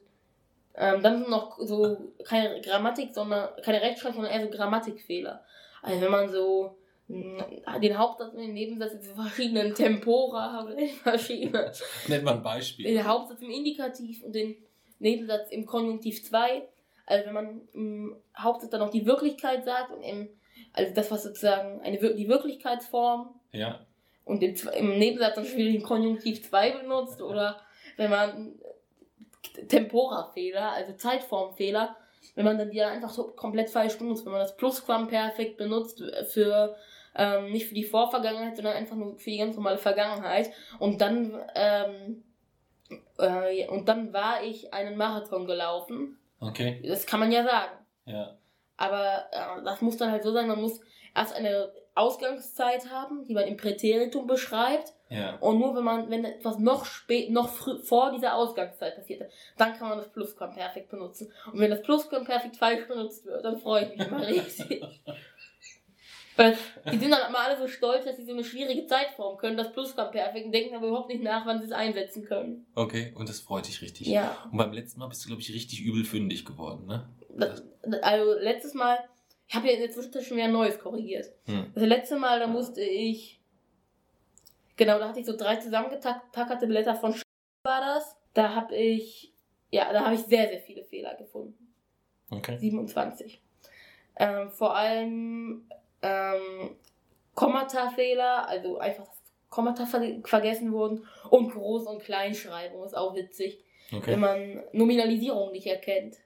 Ähm, dann sind noch so keine Grammatik, sondern keine Rechtschreibung, sondern eher so Grammatikfehler. Also wenn man so den Hauptsatz und den Nebensatz in verschiedenen Tempora oder in verschiedenen Nenn mal ein Beispiel. den Hauptsatz im Indikativ und den Nebensatz im Konjunktiv 2. Also wenn man im Hauptsatz dann noch die Wirklichkeit sagt und im, also das, was sozusagen eine, die Wirklichkeitsform Ja. und im, im Nebensatz dann schon wieder den Konjunktiv 2 benutzt oder wenn man Tempora-Fehler, also Zeitformfehler, wenn man dann die einfach so komplett falsch benutzt, wenn man das Plusquamperfekt benutzt für ähm, nicht für die Vorvergangenheit, sondern einfach nur für die ganz normale Vergangenheit und dann ähm, äh, und dann war ich einen Marathon gelaufen. Okay. Das kann man ja sagen. Ja. Aber äh, das muss dann halt so sein, man muss erst eine Ausgangszeit haben, die man im Präteritum beschreibt. Ja. Und nur wenn man, wenn etwas noch spät, noch früh, vor dieser Ausgangszeit passierte, dann kann man das Plusquamperfekt benutzen. Und wenn das Plusquamperfekt falsch benutzt wird, dann freue ich mich immer richtig. Weil die sind dann immer alle so stolz, dass sie so eine schwierige Zeitform können, das Plusquamperfekt, und denken aber überhaupt nicht nach, wann sie es einsetzen können. Okay, und das freut dich richtig. Ja. Und beim letzten Mal bist du, glaube ich, richtig übel fündig geworden, ne? Das, also letztes Mal, ich habe ja in der Zwischenzeit schon wieder ein neues korrigiert. Hm. Das letzte Mal, da musste ich, genau, da hatte ich so drei zusammengetackerte Blätter von Sch war das. Da habe ich, ja, da habe ich sehr, sehr viele Fehler gefunden. Okay. 27. Ähm, vor allem ähm, Kommata-Fehler, also einfach Kommata ver vergessen wurden und Groß- und Kleinschreibung ist auch witzig, wenn okay. man Nominalisierung nicht erkennt.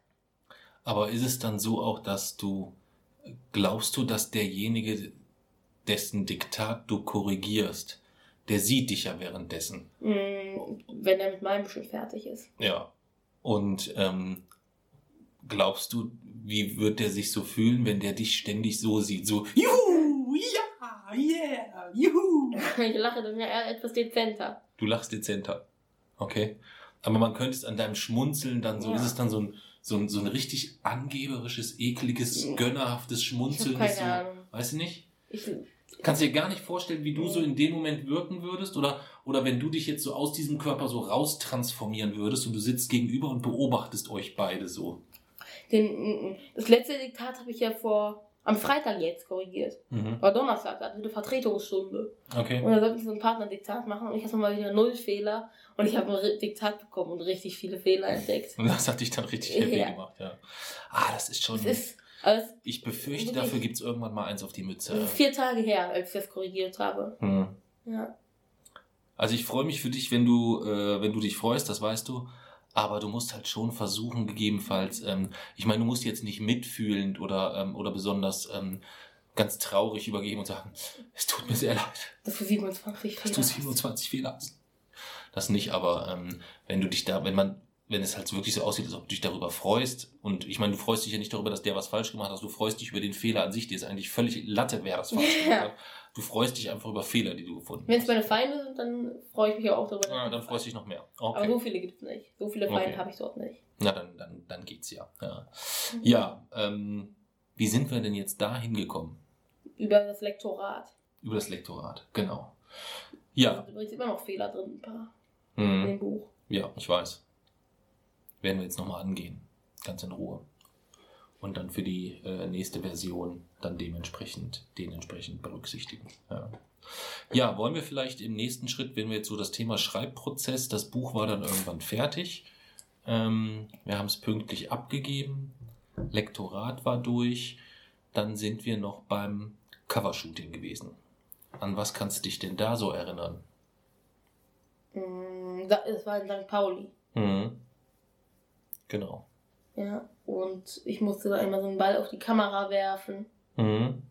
Aber ist es dann so auch, dass du, glaubst du, dass derjenige, dessen Diktat du korrigierst, der sieht dich ja währenddessen? Mm, wenn er mit meinem schon fertig ist. Ja. Und ähm, glaubst du, wie wird der sich so fühlen, wenn der dich ständig so sieht? So, juhu, ja, yeah, juhu. Ich lache dann ja eher etwas dezenter. Du lachst dezenter. Okay. Aber man könnte es an deinem Schmunzeln dann so, Ja. ist es dann so ein, so ein, so ein richtig angeberisches, ekliges, gönnerhaftes Ich Schmunzeln. das keine so, Ahnung. Weißt du nicht? Ich, Kannst dir gar nicht vorstellen, wie du so in dem Moment wirken würdest? Oder, oder wenn du dich jetzt so aus diesem Körper so raustransformieren würdest und du sitzt gegenüber und beobachtest euch beide so. Den, das letzte Diktat habe ich ja vor am Freitag jetzt korrigiert. Mhm. War Donnerstag, da hatten wir eine Vertretungsstunde. Okay. Und da sollte ich so ein Partnerdiktat machen und ich hatte mal wieder null Fehler und ich habe ein Diktat bekommen und richtig viele Fehler entdeckt. Und das hat dich dann richtig happy Ja. gemacht, ja. Ah, das ist schon. Es ist, also ich befürchte, wirklich- dafür gibt's irgendwann mal eins auf die Mütze. es ist vier Tage her, als ich das korrigiert habe. Hm. Ja. Also ich freue mich für dich, wenn du, äh, wenn du dich freust, das weißt du. Aber du musst halt schon versuchen, gegebenenfalls, ähm, ich meine, du musst jetzt nicht mitfühlend oder, ähm, oder besonders ähm, ganz traurig übergeben und sagen, es tut mir sehr leid, Das für 27 dass Fehler. du 27 Fehler hast. Das nicht, aber ähm, wenn du dich da, wenn man, wenn es halt wirklich so aussieht, als ob du dich darüber freust, und ich meine, du freust dich ja nicht darüber, dass der was falsch gemacht hat, du freust dich über den Fehler an sich, dir ist eigentlich völlig Latte, wer das falsch gemacht hat. Du freust dich einfach über Fehler, die du gefunden Wenn es hast. meine Feinde sind, dann freue ich mich auch darüber. Ja, dann freust du dich noch mehr. Aber Okay. so viele gibt es nicht. So viele Feinde Okay. habe ich dort nicht. Na, dann, dann, dann geht's ja. Ja, ja ähm, wie sind wir denn jetzt da hingekommen? Über das Lektorat. Über das Lektorat, genau. Da Ja, sind übrigens immer noch Fehler drin, ein paar in hm, dem Buch. ja, ich weiß. Werden wir jetzt nochmal angehen. Ganz in Ruhe. Und dann für die äh, nächste Version dann dementsprechend, den entsprechend berücksichtigen. Ja. ja, wollen wir vielleicht im nächsten Schritt, wenn wir jetzt so das Thema Schreibprozess, das Buch war dann irgendwann fertig. Ähm, wir haben es pünktlich abgegeben. Lektorat war durch. Dann sind wir noch beim Covershooting gewesen. An was kannst du dich denn da so erinnern? Mm, Es war in St. Pauli. Mhm. Genau. Ja. Und ich musste da immer so einen Ball auf die Kamera werfen. Mhm.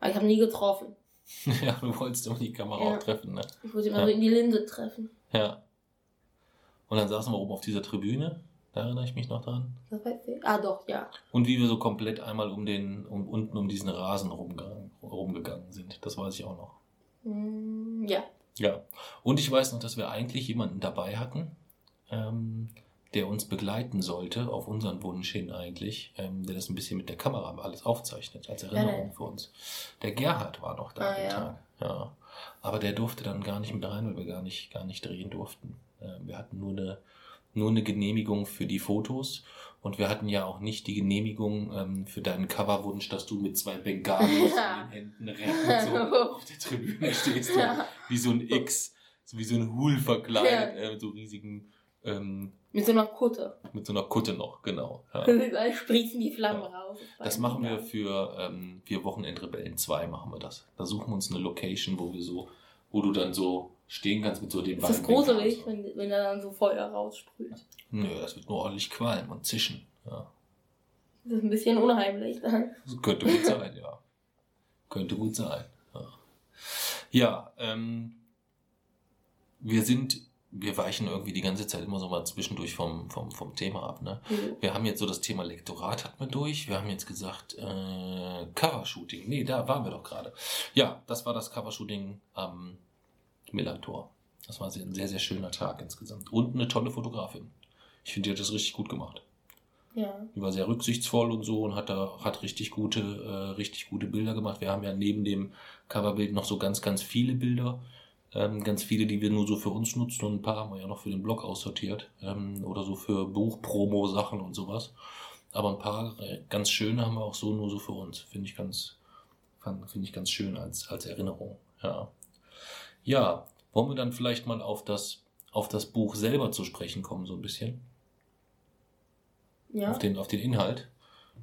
Aber ich habe nie getroffen. Ja, du wolltest immer die Kamera Ja. auch treffen, ne? Ich wollte immer Ja. so in die Linse treffen. Ja. Und dann saßen wir oben auf dieser Tribüne, da erinnere ich mich noch dran. Das weiß ich. Ah, doch, ja. Und wie wir so komplett einmal um den, um, unten um diesen Rasen rumgegangen, rumgegangen sind. Das weiß ich auch noch. Mm, Ja. Ja. Und ich weiß noch, dass wir eigentlich jemanden dabei hatten, ähm, der uns begleiten sollte, auf unseren Wunsch hin eigentlich, ähm, der das ein bisschen mit der Kamera alles aufzeichnet, als Erinnerung Ja. für uns. Der Gerhard war noch da Ah, ja. Tag. Ja. Aber der durfte dann gar nicht mit rein, weil wir gar nicht, gar nicht drehen durften. Äh, wir hatten nur eine, nur eine Genehmigung für die Fotos und wir hatten ja auch nicht die Genehmigung ähm, für deinen Coverwunsch, dass du mit zwei Bengalis Ja. in den Händen recht so auf der Tribüne stehst. und Ja. wie so ein X, so wie so ein Hul verkleidet, Ja. äh, mit so riesigen, ähm, Mit so einer Kutte. mit so einer Kutte noch, genau. Ja. Da sprießen die Flammen Ja. raus. Das machen wir für, ähm, für Wochenendrebellen 2 machen wir das. Da suchen wir uns eine Location, wo wir so, wo du dann so stehen kannst mit so den Ist das beiden gruselig, wenn, wenn da dann so Feuer raussprüht? Nö, das wird nur ordentlich qualmen und zischen. Ja. Das ist ein bisschen unheimlich. Dann. Das könnte gut sein, ja. Könnte gut sein. Ja, ja ähm, wir sind, wir weichen irgendwie die ganze Zeit immer so mal zwischendurch vom, vom, vom Thema ab. Ne? Wir haben jetzt so das Thema Lektorat hatten wir durch. Wir haben jetzt gesagt, äh, Covershooting. Nee, da waren wir doch gerade. Ja, das war das Covershooting am Millantor. Das war ein sehr, sehr schöner Tag insgesamt. Und eine tolle Fotografin. Ich finde, die hat das richtig gut gemacht. Ja. Die war sehr rücksichtsvoll und so und hat da hat richtig gute, äh, richtig gute Bilder gemacht. Wir haben ja neben dem Coverbild noch so ganz, ganz viele Bilder. Ähm, ganz viele, die wir nur so für uns nutzen und ein paar haben wir ja noch für den Blog aussortiert. Ähm, oder so für Buchpromo-Sachen und sowas. Aber ein paar äh, ganz schöne haben wir auch so nur so für uns. Finde ich ganz, finde ich ganz schön als, als Erinnerung. Ja. Ja, wollen wir dann vielleicht mal auf das, auf das Buch selber zu sprechen kommen, so ein bisschen? Ja. Auf den, auf den Inhalt.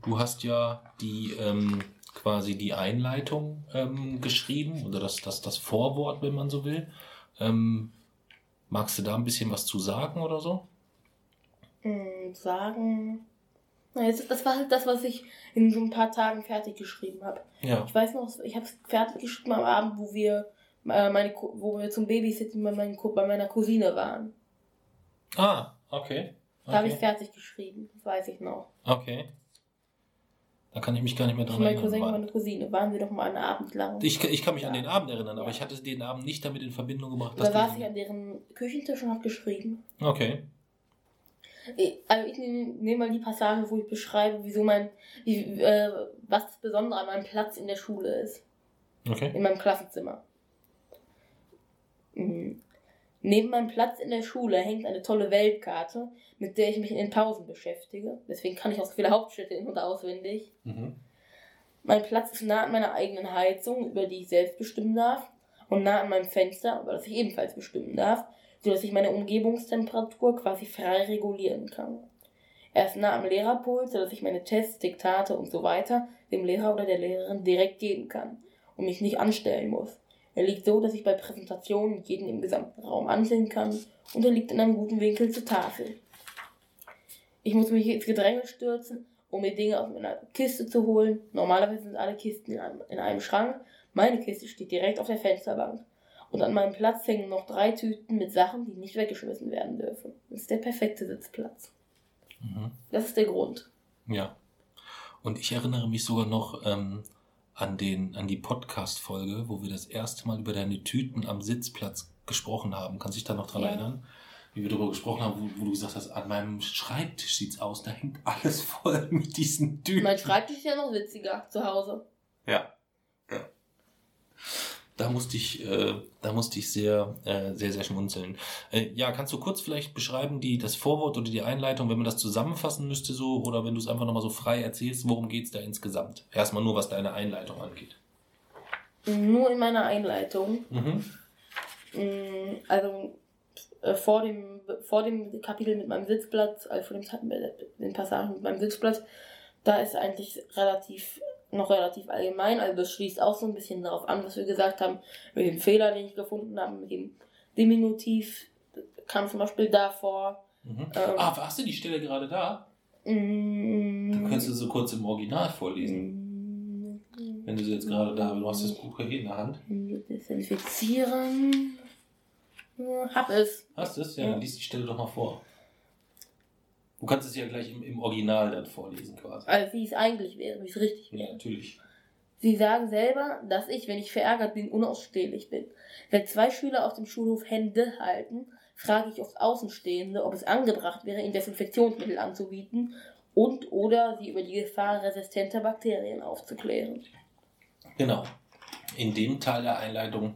Du hast ja die, ähm, quasi die Einleitung ähm, geschrieben oder das, das, das Vorwort, wenn man so will. Ähm, magst du da ein bisschen was zu sagen oder so? Mm, sagen. Das war halt das, was ich in so ein paar Tagen fertig geschrieben habe. Ja. Ich weiß noch, ich habe es fertig geschrieben am Abend, wo wir äh, meine, wo wir zum Babysitten bei, meinen, bei meiner Cousine waren. Ah, okay. Da habe ich Okay. fertig geschrieben, das weiß ich noch. okay. Da kann ich mich gar nicht mehr dran Mein erinnern. Cousin und meine Cousine waren wir doch mal einen Abend lang. Ich, ich kann mich an Ja. den Abend erinnern, aber Ja. ich hatte den Abend nicht damit in Verbindung gebracht, da saß ich an deren Küchentisch und habe geschrieben. Okay. Also ich nehme nehm mal die Passage, wo ich beschreibe, wieso mein, wie, äh, was das Besondere an meinem Platz in der Schule ist. Okay. in meinem Klassenzimmer. Neben meinem Platz in der Schule hängt eine tolle Weltkarte, mit der ich mich in den Pausen beschäftige. Deswegen kann ich auch so viele Hauptstädte in- und auswendig. Mhm. Mein Platz ist nah an meiner eigenen Heizung, über die ich selbst bestimmen darf, und nah an meinem Fenster, über das ich ebenfalls bestimmen darf, sodass ich meine Umgebungstemperatur quasi frei regulieren kann. Er ist nah am Lehrerpult, sodass ich meine Tests, Diktate und so weiter dem Lehrer oder der Lehrerin direkt geben kann und mich nicht anstellen muss. Er liegt so, dass ich bei Präsentationen jeden im gesamten Raum ansehen kann und er liegt in einem guten Winkel zur Tafel. Ich muss mich ins Gedränge stürzen, um mir Dinge aus meiner Kiste zu holen. Normalerweise sind alle Kisten in einem, in einem Schrank. Meine Kiste steht direkt auf der Fensterbank. Und an meinem Platz hängen noch drei Tüten mit Sachen, die nicht weggeschmissen werden dürfen. Das ist der perfekte Sitzplatz. Mhm. Das ist der Grund. Ja. Und ich erinnere mich sogar noch ähm, an, den, an die Podcast-Folge, wo wir das erste Mal über deine Tüten am Sitzplatz gesprochen haben. Kannst du dich da noch dran Ja. erinnern? Wie wir darüber gesprochen haben, wo, wo du gesagt hast, an meinem Schreibtisch sieht's aus, da hängt alles voll mit diesen Tüten. Mein Schreibtisch ist ja noch witziger zu Hause. Ja. ja. Da musste ich, äh, da musste ich sehr, äh, sehr, sehr schmunzeln. Äh, ja, kannst du kurz vielleicht beschreiben, die, das Vorwort oder die Einleitung, wenn man das zusammenfassen müsste so, oder wenn du es einfach nochmal so frei erzählst, worum geht's da insgesamt? Erstmal nur, was deine Einleitung angeht. Nur in meiner Einleitung. Mhm. Mm, Also äh, vor dem, vor dem Kapitel mit meinem Sitzplatz, also vor dem den Passagen mit meinem Sitzplatz, da ist eigentlich relativ noch relativ allgemein, also das schließt auch so ein bisschen darauf an, was wir gesagt haben, mit dem Fehler, den ich gefunden habe, mit dem Diminutiv kam zum Beispiel davor. Mhm. Ähm. ah, hast du die Stelle gerade da? Mm, Dann könntest du so kurz im Original vorlesen. mm, Wenn du sie jetzt gerade da, du hast das Buch hier in der Hand. Desinfizieren. Ja, Hab es. Hast du es? Ja, Ja. dann liest die Stelle doch mal vor. Du kannst es ja gleich im, im Original dann vorlesen quasi. Also wie es eigentlich wäre, wie es richtig wäre. Ja, natürlich. Sie sagen selber, dass ich, wenn ich verärgert bin, unausstehlich bin. Wenn zwei Schüler auf dem Schulhof Hände halten, frage ich oft Außenstehende, ob es angebracht wäre, ihnen Desinfektionsmittel anzubieten und oder sie über die Gefahr resistenter Bakterien aufzuklären. Genau. In dem Teil der Einleitung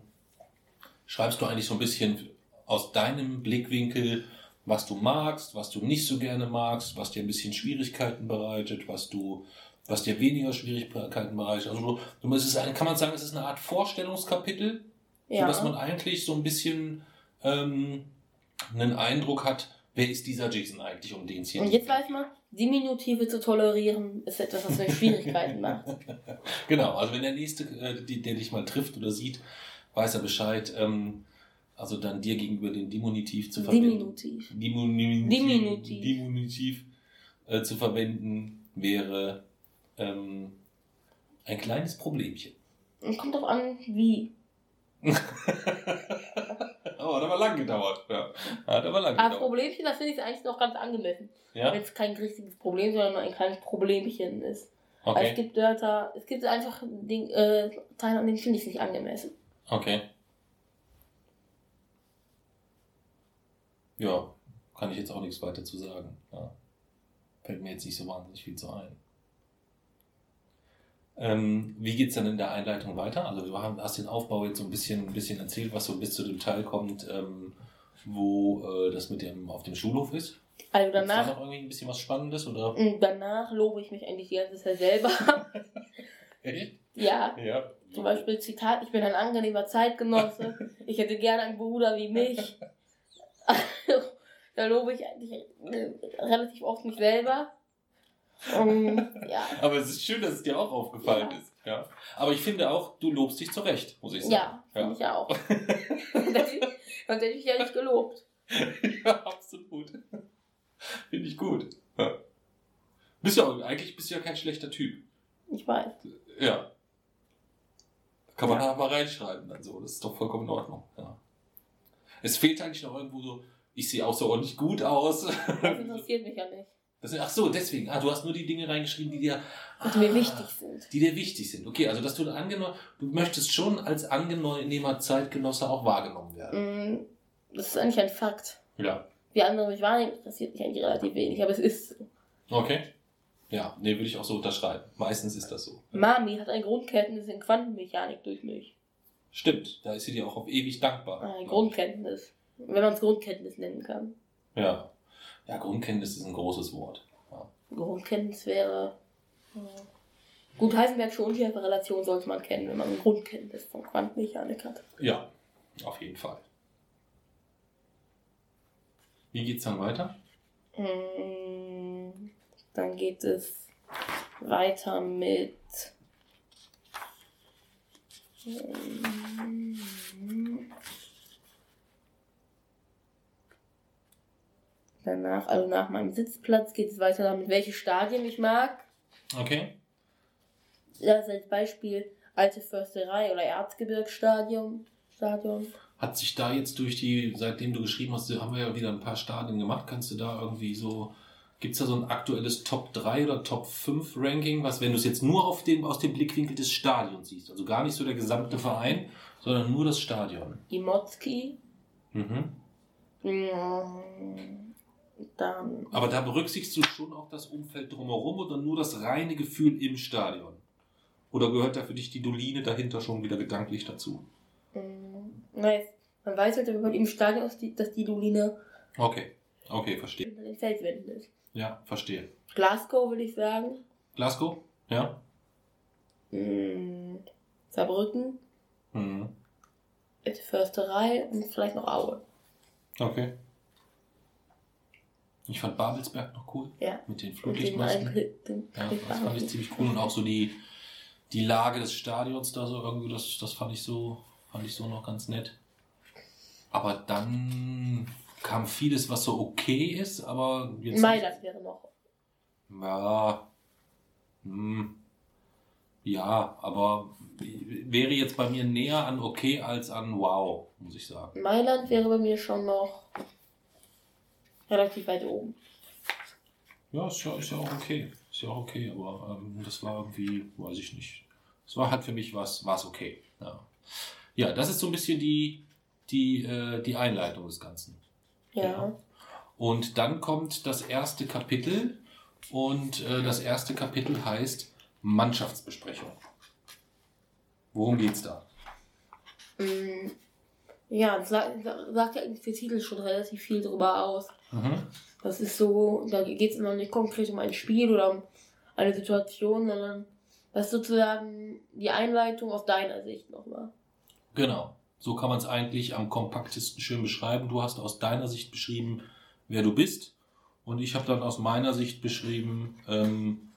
schreibst du eigentlich so ein bisschen aus deinem Blickwinkel, was du magst, was du nicht so gerne magst, was dir ein bisschen Schwierigkeiten bereitet, was du, was dir weniger Schwierigkeiten bereitet. Also du, es ist ein, kann man sagen, es ist eine Art Vorstellungskapitel, Ja. sodass man eigentlich so ein bisschen ähm, einen Eindruck hat, wer ist dieser Jason eigentlich, um den es hier Und geht. jetzt weiß man, Diminutive zu tolerieren ist etwas, was mir Schwierigkeiten macht. Genau, also wenn der Nächste, äh, die, der dich mal trifft oder sieht, weiß er Bescheid. Ähm, also dann dir gegenüber den Diminutiv zu verwenden. Diminutiv. Diminutiv. Diminutiv. Diminutiv äh, zu verwenden wäre ähm, ein kleines Problemchen. Und kommt auch an, wie. aber hat aber lang gedauert. Ja. Hat aber lang Aber gedauert. Problemchen, das finde ich eigentlich noch ganz angemessen. Ja? Wenn es kein richtiges Problem, sondern nur ein kleines Problemchen ist. Weil es Okay. gibt Wörter, es gibt einfach Ding, äh, Teile, an denen finde ich es nicht angemessen. Okay. Ja, kann ich jetzt auch nichts weiter zu sagen. Ja. Fällt mir jetzt nicht so wahnsinnig viel zu ein. Ähm, wie geht's dann in der Einleitung weiter? Also du hast den Aufbau jetzt so ein bisschen, ein bisschen erzählt, was so bis zu dem Teil kommt, ähm, wo äh, das mit dem auf dem Schulhof ist. Also Gibt's da danach, noch irgendwie ein bisschen was Spannendes oder? Mm, danach lobe ich mich eigentlich die ganze Zeit selber. Echt? ja, Ja. zum Beispiel Zitat, ich bin ein angenehmer Zeitgenosse. Ich hätte gerne einen Bruder wie mich. Da lobe ich eigentlich relativ oft mich selber. Um, ja. Aber es ist schön, dass es dir auch aufgefallen Ja. ist. Ja. Aber ich finde auch, du lobst dich zurecht, muss ich sagen. Ja, finde ich auch. Sonst hätte ich ja nicht gelobt. ja, absolut. Finde ich gut. Ja. Bist ja auch, eigentlich bist du ja kein schlechter Typ. Ich weiß. Ja. Kann man Ja. da mal reinschreiben dann so. Das ist doch vollkommen in Ordnung. Ja. Es fehlt eigentlich noch irgendwo so, ich sehe außerordentlich gut aus. Das interessiert mich ja nicht. Das, ach so, deswegen. Ah, du hast nur die Dinge reingeschrieben, die dir, Die mir Ah, wichtig sind. die dir wichtig sind. Okay, also dass du angenommen, du möchtest schon als angenehmer Zeitgenosse auch wahrgenommen werden. Mm, Das ist eigentlich ein Fakt. Ja. Wie andere mich wahrnehmen, interessiert mich eigentlich relativ wenig, aber es ist so. Okay. Ja, nee, würde ich auch so unterschreiben. Meistens ist das so. Mami hat ein Grundkenntnis in Quantenmechanik durch mich. Stimmt, da ist sie dir auch auf ewig dankbar. Ein Grundkenntnis. Wenn man es Grundkenntnis nennen kann. Ja. Ja, Grundkenntnis ist ein großes Wort. Ja. Grundkenntnis wäre. äh, Gut, Heisenberg schon tiefe Relation sollte man kennen, wenn man ein Grundkenntnis von Quantenmechanik hat. ja, auf jeden Fall. Wie geht's dann weiter? Mm, Dann geht es weiter mit. Mm, Danach, also nach meinem Sitzplatz, geht es weiter damit, welche Stadien ich mag. Okay. Das als Beispiel alte Försterei oder Erzgebirgsstadion. Stadion. Hat sich da jetzt durch die, seitdem du geschrieben hast, haben wir ja wieder ein paar Stadien gemacht. Kannst du da irgendwie so, gibt's da so ein aktuelles Top 3 oder Top 5 Ranking, was, wenn du es jetzt nur auf dem, aus dem Blickwinkel des Stadions siehst, also gar nicht so der gesamte Verein, sondern nur das Stadion. Imotski. Mhm. Mm, Dann Aber da berücksichtigst du schon auch das Umfeld drumherum oder nur das reine Gefühl im Stadion? Oder gehört da für dich die Doline dahinter schon wieder gedanklich dazu? Mm, Nice. Man weiß halt, wenn man im Stadion ist, dass die Doline Okay, okay, verstehe. hinter den Felswänden ist. Ja, verstehe. Glasgow würde ich sagen. Glasgow? Ja? Mm, Saarbrücken, Mhm. alte Försterei und vielleicht noch Aue. Okay. Ich fand Babelsberg noch cool. Ja. Mit den Flutlichtmasten. Ja, das fand ich ziemlich cool. Und auch so die, die Lage des Stadions da so irgendwie, das, das fand ich so, fand ich so noch ganz nett. Aber dann kam vieles, was so okay ist, aber jetzt. Mailand wäre noch. Ja. Hm. Ja, aber wäre jetzt bei mir näher an okay als an wow, muss ich sagen. Mailand wäre bei mir schon noch relativ weit oben. Ja, ist ja, ist ja auch okay. Ist ja auch okay, aber ähm, das war irgendwie, weiß ich nicht. Es war halt für mich was, war es okay. Ja. ja, das ist so ein bisschen die, die, äh, die Einleitung des Ganzen. Ja. Ja. Und dann kommt das erste Kapitel und äh, das erste Kapitel heißt Mannschaftsbesprechung. Worum geht's da? Mm, Ja, sagt ja eigentlich der Titel schon relativ viel drüber aus. Mhm. Das ist so, da geht es immer nicht konkret um ein Spiel oder um eine Situation, sondern das ist sozusagen die Einleitung aus deiner Sicht nochmal. Genau. So kann man es eigentlich am kompaktesten schön beschreiben. Du hast aus deiner Sicht beschrieben, wer du bist. Und ich habe dann aus meiner Sicht beschrieben, ähm,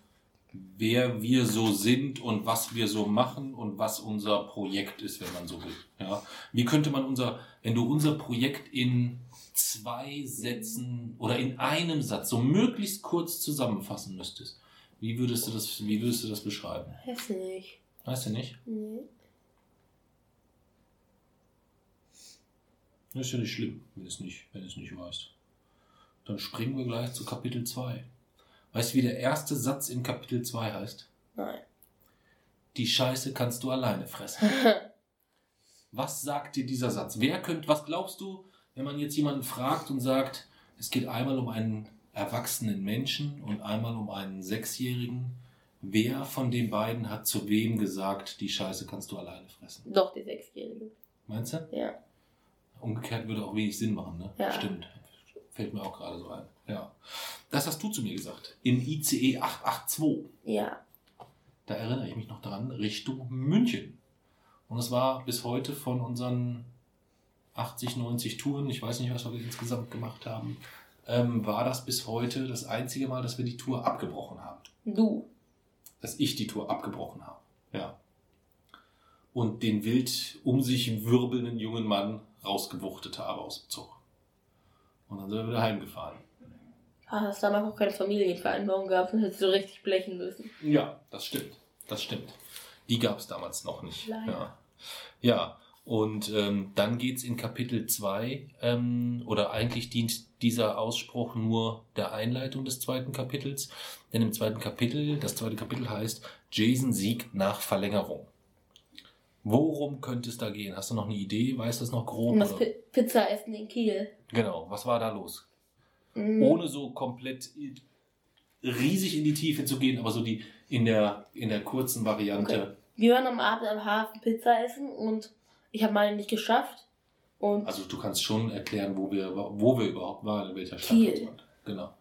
wer wir so sind und was wir so machen und was unser Projekt ist, wenn man so will. Ja? Wie könnte man unser, wenn du unser Projekt in zwei Sätzen oder in einem Satz so möglichst kurz zusammenfassen müsstest, wie würdest du das, wie würdest du das beschreiben? Weiß nicht. Weißt du nicht? Nee. Das ist ja nicht schlimm, wenn du es nicht, wenn es nicht weißt. Dann springen wir gleich zu Kapitel 2. Weißt du, wie der erste Satz in Kapitel 2 heißt? Nein. Die Scheiße kannst du alleine fressen. Was sagt dir dieser Satz? Wer könnte, was glaubst du, wenn man jetzt jemanden fragt und sagt, es geht einmal um einen erwachsenen Menschen und einmal um einen Sechsjährigen, wer von den beiden hat zu wem gesagt, die Scheiße kannst du alleine fressen? Doch, die Sechsjährige. Meinst du? Ja. Umgekehrt würde auch wenig Sinn machen, ne? Ja. Stimmt. Fällt mir auch gerade so ein. Ja. Das hast du zu mir gesagt. In ICE 882. Ja. Da erinnere ich mich noch dran, Richtung München. Und es war bis heute von unseren 80, 90 Touren, ich weiß nicht, was wir insgesamt gemacht haben, ähm, war das bis heute das einzige Mal, dass wir die Tour abgebrochen haben. Du. Dass ich die Tour abgebrochen habe. Ja. Und den wild um sich wirbelnden jungen Mann rausgewuchtet habe aus dem Zug. Und dann sind wir wieder heimgefahren. Ah, hast damals auch keine Familienvereinbarung gehabt und hättest du richtig blechen müssen. Ja, das stimmt. Das stimmt. Die gab es damals noch nicht. Leider. Ja. ja, und ähm, dann geht's in Kapitel 2, ähm, oder eigentlich dient dieser Ausspruch nur der Einleitung des zweiten Kapitels. Denn im zweiten Kapitel, das zweite Kapitel heißt Jason siegt nach Verlängerung. Worum könnte es da gehen? Hast du noch eine Idee? Weißt du es noch grob? Das? Pi Pizza essen in Kiel. Genau, was war da los? Mhm. ohne so komplett riesig in die Tiefe zu gehen, aber so die in der in der kurzen Variante. Wir waren am Abend am Hafen Pizza essen und ich habe meine nicht geschafft. Und Also du kannst schon erklären, wo wir wo wir überhaupt waren, in welcher Stadt Kiel. Genau,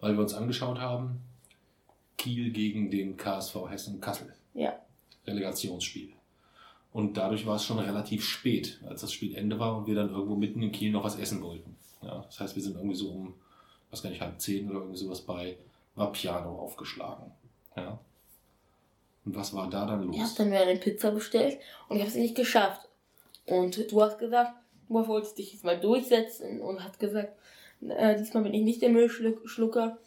weil wir uns angeschaut haben, Kiel gegen den KSV Hessen Kassel ja, Relegationsspiel. Und dadurch war es schon relativ spät, als das Spiel Ende war und wir dann irgendwo mitten in Kiel noch was essen wollten. Ja, das heißt, wir sind irgendwie so um, was gar nicht, halb zehn oder irgendwie sowas bei Vapiano aufgeschlagen. Ja. Und was war da dann ich habe los? dann mir eine Pizza bestellt und ich habe sie nicht geschafft. Und du hast gesagt, du wolltest dich jetzt mal durchsetzen und hast gesagt, äh, diesmal bin ich nicht der Müllschlucker.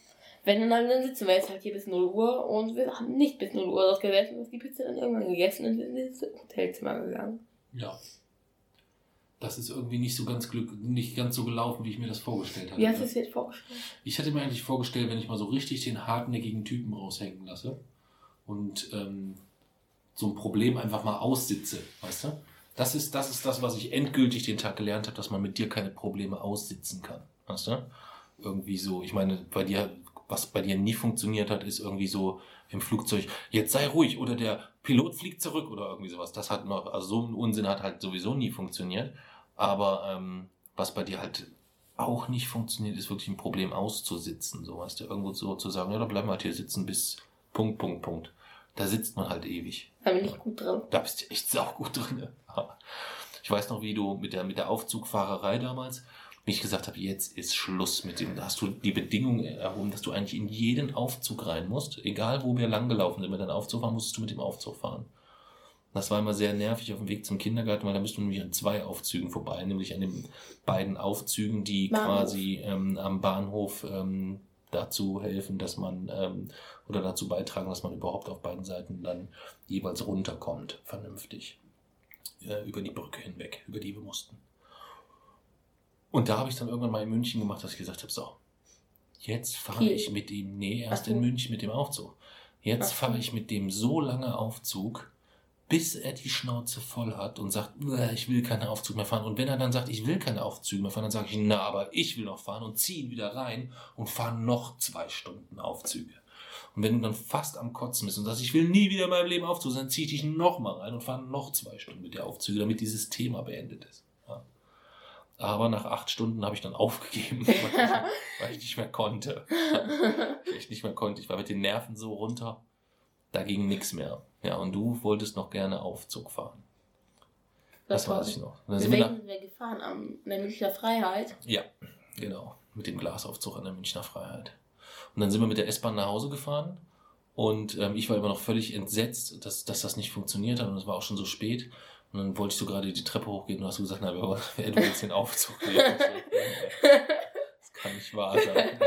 Wenn dann, dann sitzen wir jetzt halt hier bis 0 Uhr und wir haben nicht bis 0 Uhr gesessen und die Pizza dann irgendwann gegessen und sind ins Hotelzimmer gegangen. Ja. Das ist irgendwie nicht so ganz glück, nicht ganz so gelaufen, wie ich mir das vorgestellt hatte. Wie hast du es dir jetzt vorgestellt? Ich hatte mir eigentlich vorgestellt, wenn ich mal so richtig den hartnäckigen Typen raushängen lasse und ähm, so ein Problem einfach mal aussitze, weißt du? Das ist, das ist das, was ich endgültig den Tag gelernt habe, dass man mit dir keine Probleme aussitzen kann, weißt du? Irgendwie so, ich meine, bei dir, was bei dir nie funktioniert hat, ist irgendwie so im Flugzeug, jetzt sei ruhig oder der Pilot fliegt zurück oder irgendwie sowas. Das hat noch, also so ein Unsinn hat halt sowieso nie funktioniert. Aber ähm, was bei dir halt auch nicht funktioniert, ist wirklich ein Problem auszusitzen. So weißt du, irgendwo so zu sagen, ja, da bleiben wir halt hier sitzen bis Punkt, Punkt, Punkt. Da sitzt man halt ewig. Da bin ich gut drin. Da bist du echt saugut drin. Ich weiß noch, wie du mit der, mit der Aufzugfahrerei damals, ich gesagt habe, jetzt ist Schluss mit dem. Da hast du die Bedingung erhoben, dass du eigentlich in jeden Aufzug rein musst. Egal, wo wir langgelaufen sind mit deinem Aufzug fahren, musstest du mit dem Aufzug fahren. Das war immer sehr nervig auf dem Weg zum Kindergarten, weil da bist du nämlich an zwei Aufzügen vorbei, nämlich an den beiden Aufzügen, die Bahnhof. quasi ähm, am Bahnhof ähm, dazu helfen, dass man ähm, oder dazu beitragen, dass man überhaupt auf beiden Seiten dann jeweils runterkommt, vernünftig äh, über die Brücke hinweg, über die wir mussten. Und da habe ich dann irgendwann mal in München gemacht, dass ich gesagt habe, so, jetzt fahre ich mit ihm, nee, erst in München mit dem Aufzug. Jetzt fahre ich mit dem so lange Aufzug, bis er die Schnauze voll hat und sagt, "Uah, ich will keinen Aufzug mehr fahren. Und wenn er dann sagt, ich will keine Aufzüge mehr fahren, dann sage ich, na, aber ich will noch fahren und ziehe ihn wieder rein und fahre noch zwei Stunden Aufzüge. Und wenn du dann fast am Kotzen bist und sagst, ich will nie wieder in meinem Leben Aufzug, dann ziehe ich dich noch mal rein und fahre noch zwei Stunden mit der Aufzüge, damit dieses Thema beendet ist. Aber nach acht Stunden habe ich dann aufgegeben, weil ich, weil ich nicht mehr konnte. Weil ich nicht mehr konnte. Ich war mit den Nerven so runter, da ging nichts mehr. Ja, und du wolltest noch gerne Aufzug fahren. Das, war- weiß ich noch. Und dann Mit sind wir nach, wir gefahren? Am an der Münchner Freiheit. ja, genau. Mit dem Glasaufzug an der Münchner Freiheit. Und dann sind wir mit der S-Bahn nach Hause gefahren. Und ähm, ich war immer noch völlig entsetzt, dass, dass das nicht funktioniert hat. Und es war auch schon so spät. Und dann wollte ich so gerade die Treppe hochgehen und hast du gesagt, na, wir wollen wir wollen jetzt den Aufzug nehmen. Das kann nicht wahr sein.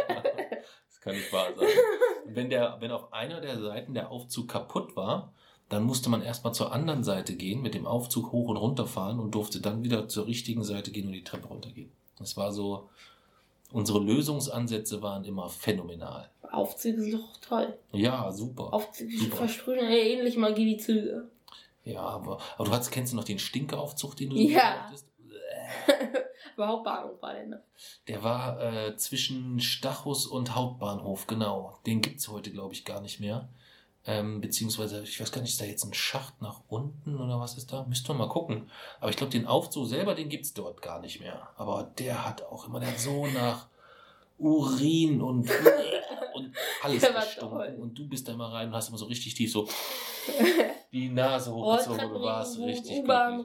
Das kann nicht wahr sein. Und wenn, der, wenn auf einer der Seiten der Aufzug kaputt war, dann musste man erstmal zur anderen Seite gehen, mit dem Aufzug hoch und runter fahren und durfte dann wieder zur richtigen Seite gehen und die Treppe runtergehen. Das war so, unsere Lösungsansätze waren immer phänomenal. Aufzüge sind doch toll. Ja, super. Aufzüge Super. versprühen eine ähnliche Magie wie Züge. Ja, aber, aber du hast, kennst du noch den Stinkeaufzug, den du Ja. hattest? Aber Hauptbahnhof war der, ne? Der war äh, zwischen Stachus und Hauptbahnhof, genau. Den gibt's heute, glaube ich, gar nicht mehr. Ähm, beziehungsweise, ich weiß gar nicht, ist da jetzt ein Schacht nach unten oder was ist da? Müsst ihr mal gucken. Aber ich glaube, den Aufzug selber, den gibt's dort gar nicht mehr. Aber der hat auch immer, der hat so nach Urin und, und alles gestunken. toll. Und du bist da mal rein und hast immer so richtig tief so die Nase hochgezogen und du warst richtig U-Bahn.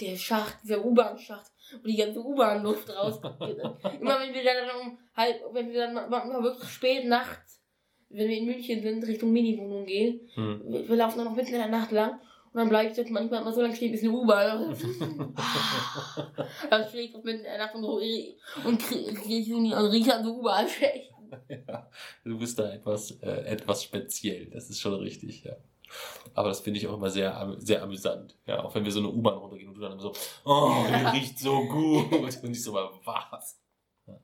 Der Schacht, der U-Bahn-Schacht, wo die ganze U-Bahn-Luft rausgeht. Immer wenn wir dann um halb, wenn wir dann manchmal wirklich spät nachts, wenn wir in München sind, Richtung Mini-Wohnung gehen, Hm. wir, laufen dann noch mitten in der Nacht lang und dann bleibe ich dort manchmal immer so lange stehen, bis eine U-Bahn. dann stehe ich dort mitten in der Nacht und, so, und kriege krieg so und rieche an so U-Bahn schlecht. Ja, du bist da etwas, äh, etwas speziell. Das ist schon richtig, ja. Aber das finde ich auch immer sehr, sehr amüsant. Ja, auch wenn wir so eine U-Bahn runtergehen und du dann immer so, oh, die riecht so gut. Und ich so was? Ja.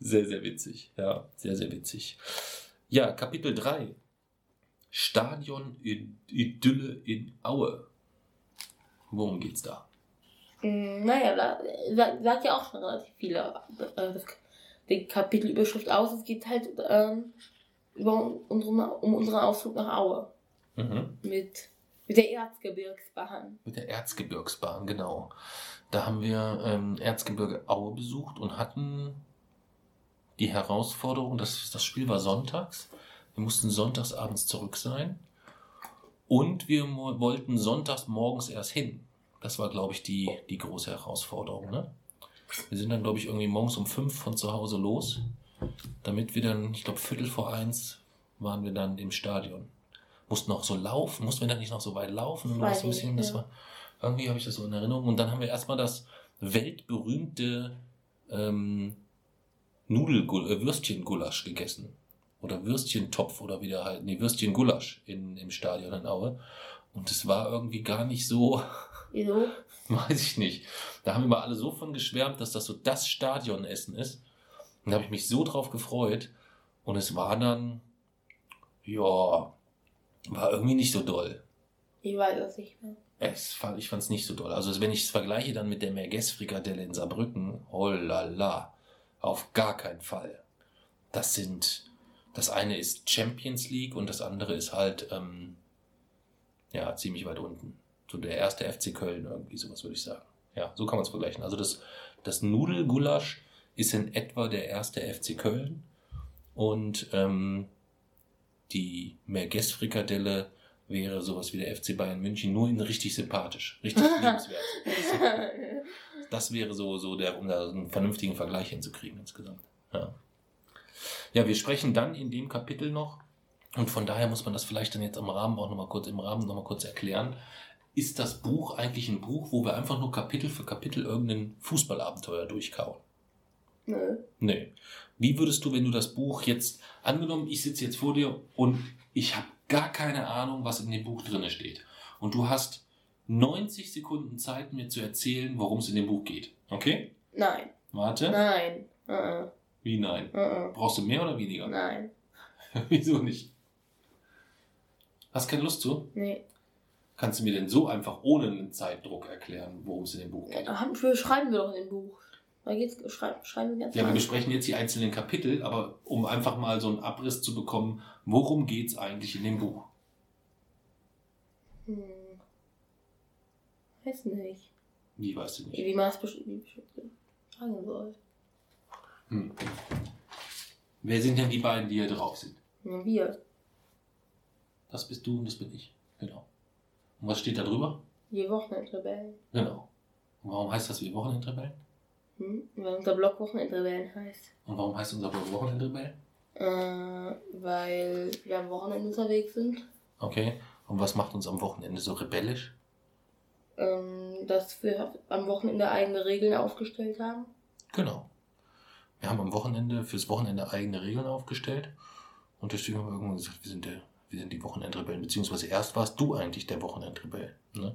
Sehr, sehr witzig. Ja, sehr, sehr witzig. Ja, Kapitel 3. Stadion Idylle in Aue. Worum geht's da? Mm, Naja, da sa- sagt ja auch schon relativ viele äh, die Kapitelüberschrift aus. Es geht halt ähm, über unseren, um unseren Ausflug nach Aue Mhm. mit, mit der Erzgebirgsbahn. Mit der Erzgebirgsbahn, genau. Da haben wir ähm, Erzgebirge Aue besucht und hatten die Herausforderung, das, das Spiel war sonntags. Wir mussten sonntags abends zurück sein. Und wir wollten sonntags morgens erst hin. Das war, glaube ich, die, die große Herausforderung. Ne? Wir sind dann, glaube ich, irgendwie morgens um fünf von zu Hause los, damit wir dann, ich glaube, Viertel vor eins waren wir dann im Stadion. Mussten auch so laufen, mussten wir dann nicht noch so weit laufen? Und so ein bisschen, das ja. war, irgendwie habe ich das so in Erinnerung. Und dann haben wir erstmal das weltberühmte ähm, Nudel äh, Würstchengulasch gegessen. Oder Würstchentopf oder wie der halt, nee, Würstchengulasch in, im Stadion in Aue. Und es war irgendwie gar nicht so, Wieso? weiß ich nicht. Da haben immer alle so von geschwärmt, dass das so das Stadionessen ist. Und da habe ich mich so drauf gefreut. Und es war dann, ja, war irgendwie nicht so doll. Ich weiß es nicht mehr. Es, fand- ich fand es nicht so doll. Also wenn ich es vergleiche dann mit der Merguez-Frikadelle in Saarbrücken, oh la la, auf gar keinen Fall. Das sind, das eine ist Champions League und das andere ist halt, ähm, ja, ziemlich weit unten. So der erste FC Köln irgendwie, sowas würde ich sagen. Ja, so kann man es vergleichen. Also das, das Nudelgulasch ist in etwa der erste FC Köln und ähm, die Merguez-Frikadelle wäre sowas wie der FC Bayern München, nur in richtig sympathisch, richtig liebenswert. Das wäre so, so der, um da einen vernünftigen Vergleich hinzukriegen insgesamt. Ja. ja, wir sprechen dann in dem Kapitel noch, und von daher muss man das vielleicht dann jetzt am Rahmen auch nochmal kurz, im Rahmen nochmal kurz erklären. Ist das Buch eigentlich ein Buch, wo wir einfach nur Kapitel für Kapitel irgendein Fußballabenteuer durchkauen? Nö. Nee. Wie würdest du, wenn du das Buch jetzt, angenommen, ich sitze jetzt vor dir und ich habe gar keine Ahnung, was in dem Buch drinne steht. Und du hast 90 Sekunden Zeit, mir zu erzählen, worum es in dem Buch geht. Okay? Nein. Warte. Nein. Uh Wie nein? -uh. Brauchst du mehr oder weniger? Nein. Wieso nicht? Hast keine Lust zu? Nee. Kannst du mir denn so einfach ohne einen Zeitdruck erklären, worum es in dem Buch geht? Haben- für schreiben wir doch in dem Buch. Da geht's, schreiben, wir ganz Ja, wir besprechen jetzt die einzelnen Kapitel, aber um einfach mal so einen Abriss zu bekommen, worum geht's eigentlich in dem Buch? Hm. Weiß nicht. Wie weißt du nicht? Wie man es besch- wie besch- sagen soll. Hm. Wer sind denn die beiden, die hier drauf sind? Wir. Das bist du und das bin ich. Genau. Und was steht da drüber? Die Wochenendrebellen. Genau. Und warum heißt das wie Wochenendrebellen? Hm? Weil unser Blog Wochenendrebellen heißt. Und warum heißt unser Blog Wochenendrebellen? Äh, weil wir am Wochenende unterwegs sind. Okay. Und was macht uns am Wochenende so rebellisch? Ähm, dass wir am Wochenende eigene Regeln aufgestellt haben. Genau. Wir haben am Wochenende, fürs Wochenende eigene Regeln aufgestellt. Und deswegen haben wir irgendwann gesagt, wir sind, der, wir sind die Wochenendrebellen. Beziehungsweise erst warst du eigentlich der Wochenendrebell. Ne?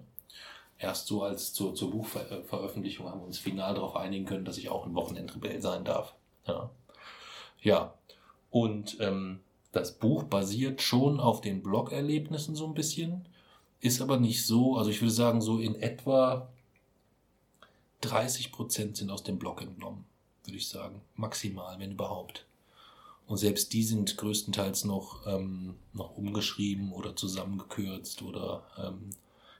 Erst so als zur, zur Buchveröffentlichung haben wir uns final darauf einigen können, dass ich auch ein Wochenendrebell sein darf. Ja. Ja. Und ähm, das Buch basiert schon auf den Blog-Erlebnissen so ein bisschen, ist aber nicht so, also ich würde sagen, so in etwa 30 Prozent sind aus dem Blog entnommen, würde ich sagen. Maximal, wenn überhaupt. Und selbst die sind größtenteils noch, ähm, noch umgeschrieben oder zusammengekürzt oder ähm,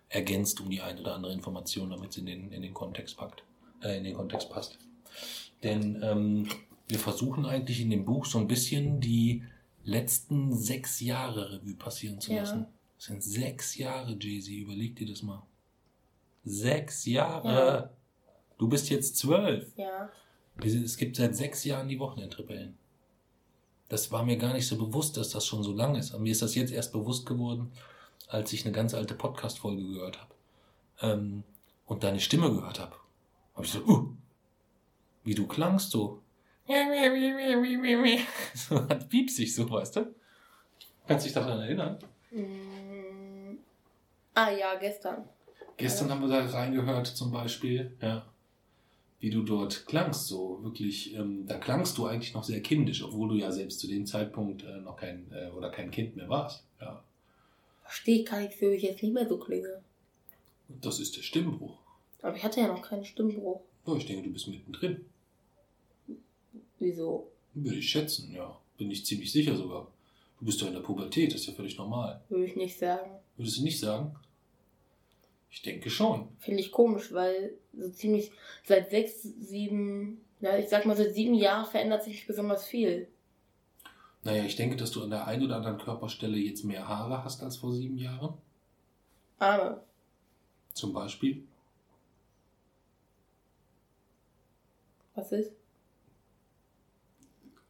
ergänzt um die eine oder andere Information, damit es in den, in den Kontext packt, äh, in den Kontext passt. Denn ähm, wir versuchen eigentlich in dem Buch so ein bisschen die letzten sechs Jahre Revue passieren zu Ja. lassen. Das sind sechs Jahre, Jay-Z, überleg dir das mal. Sechs Jahre! Ja. Du bist jetzt zwölf. Ja. Es gibt seit sechs Jahren die Wochenendrebellen. Das war mir gar nicht so bewusst, dass das schon so lang ist. Aber mir ist das jetzt erst bewusst geworden, als ich eine ganz alte Podcast-Folge gehört habe. Ähm, und deine Stimme gehört habe. Habe ich so, uh, wie du klangst so. So hat piepsig so, weißt du? Kannst dich daran erinnern? Mm. Ah ja, gestern. Gestern haben wir da reingehört zum Beispiel, ja, wie du dort klangst, so wirklich, ähm, da klangst du eigentlich noch sehr kindisch, obwohl du ja selbst zu dem Zeitpunkt äh, noch kein äh, oder kein Kind mehr warst. Ja, Verstehe ich gar nicht, wieso ich jetzt nicht mehr so klinge. das ist der Stimmbruch. Aber ich hatte ja noch keinen Stimmbruch. Ja, ich denke, du bist mittendrin. Wieso? Würde ich schätzen, ja. Bin ich ziemlich sicher sogar. Du bist doch in der Pubertät, das ist ja völlig normal. Würde ich nicht sagen. Würdest du nicht sagen? Ich denke schon. Finde ich komisch, weil so ziemlich seit sechs, sieben, ja, ich sag mal, seit sieben Jahren verändert sich nicht besonders viel. Naja, ich denke, dass du an der einen oder anderen Körperstelle jetzt mehr Haare hast als vor sieben Jahren. Arme. Zum Beispiel. Was ist?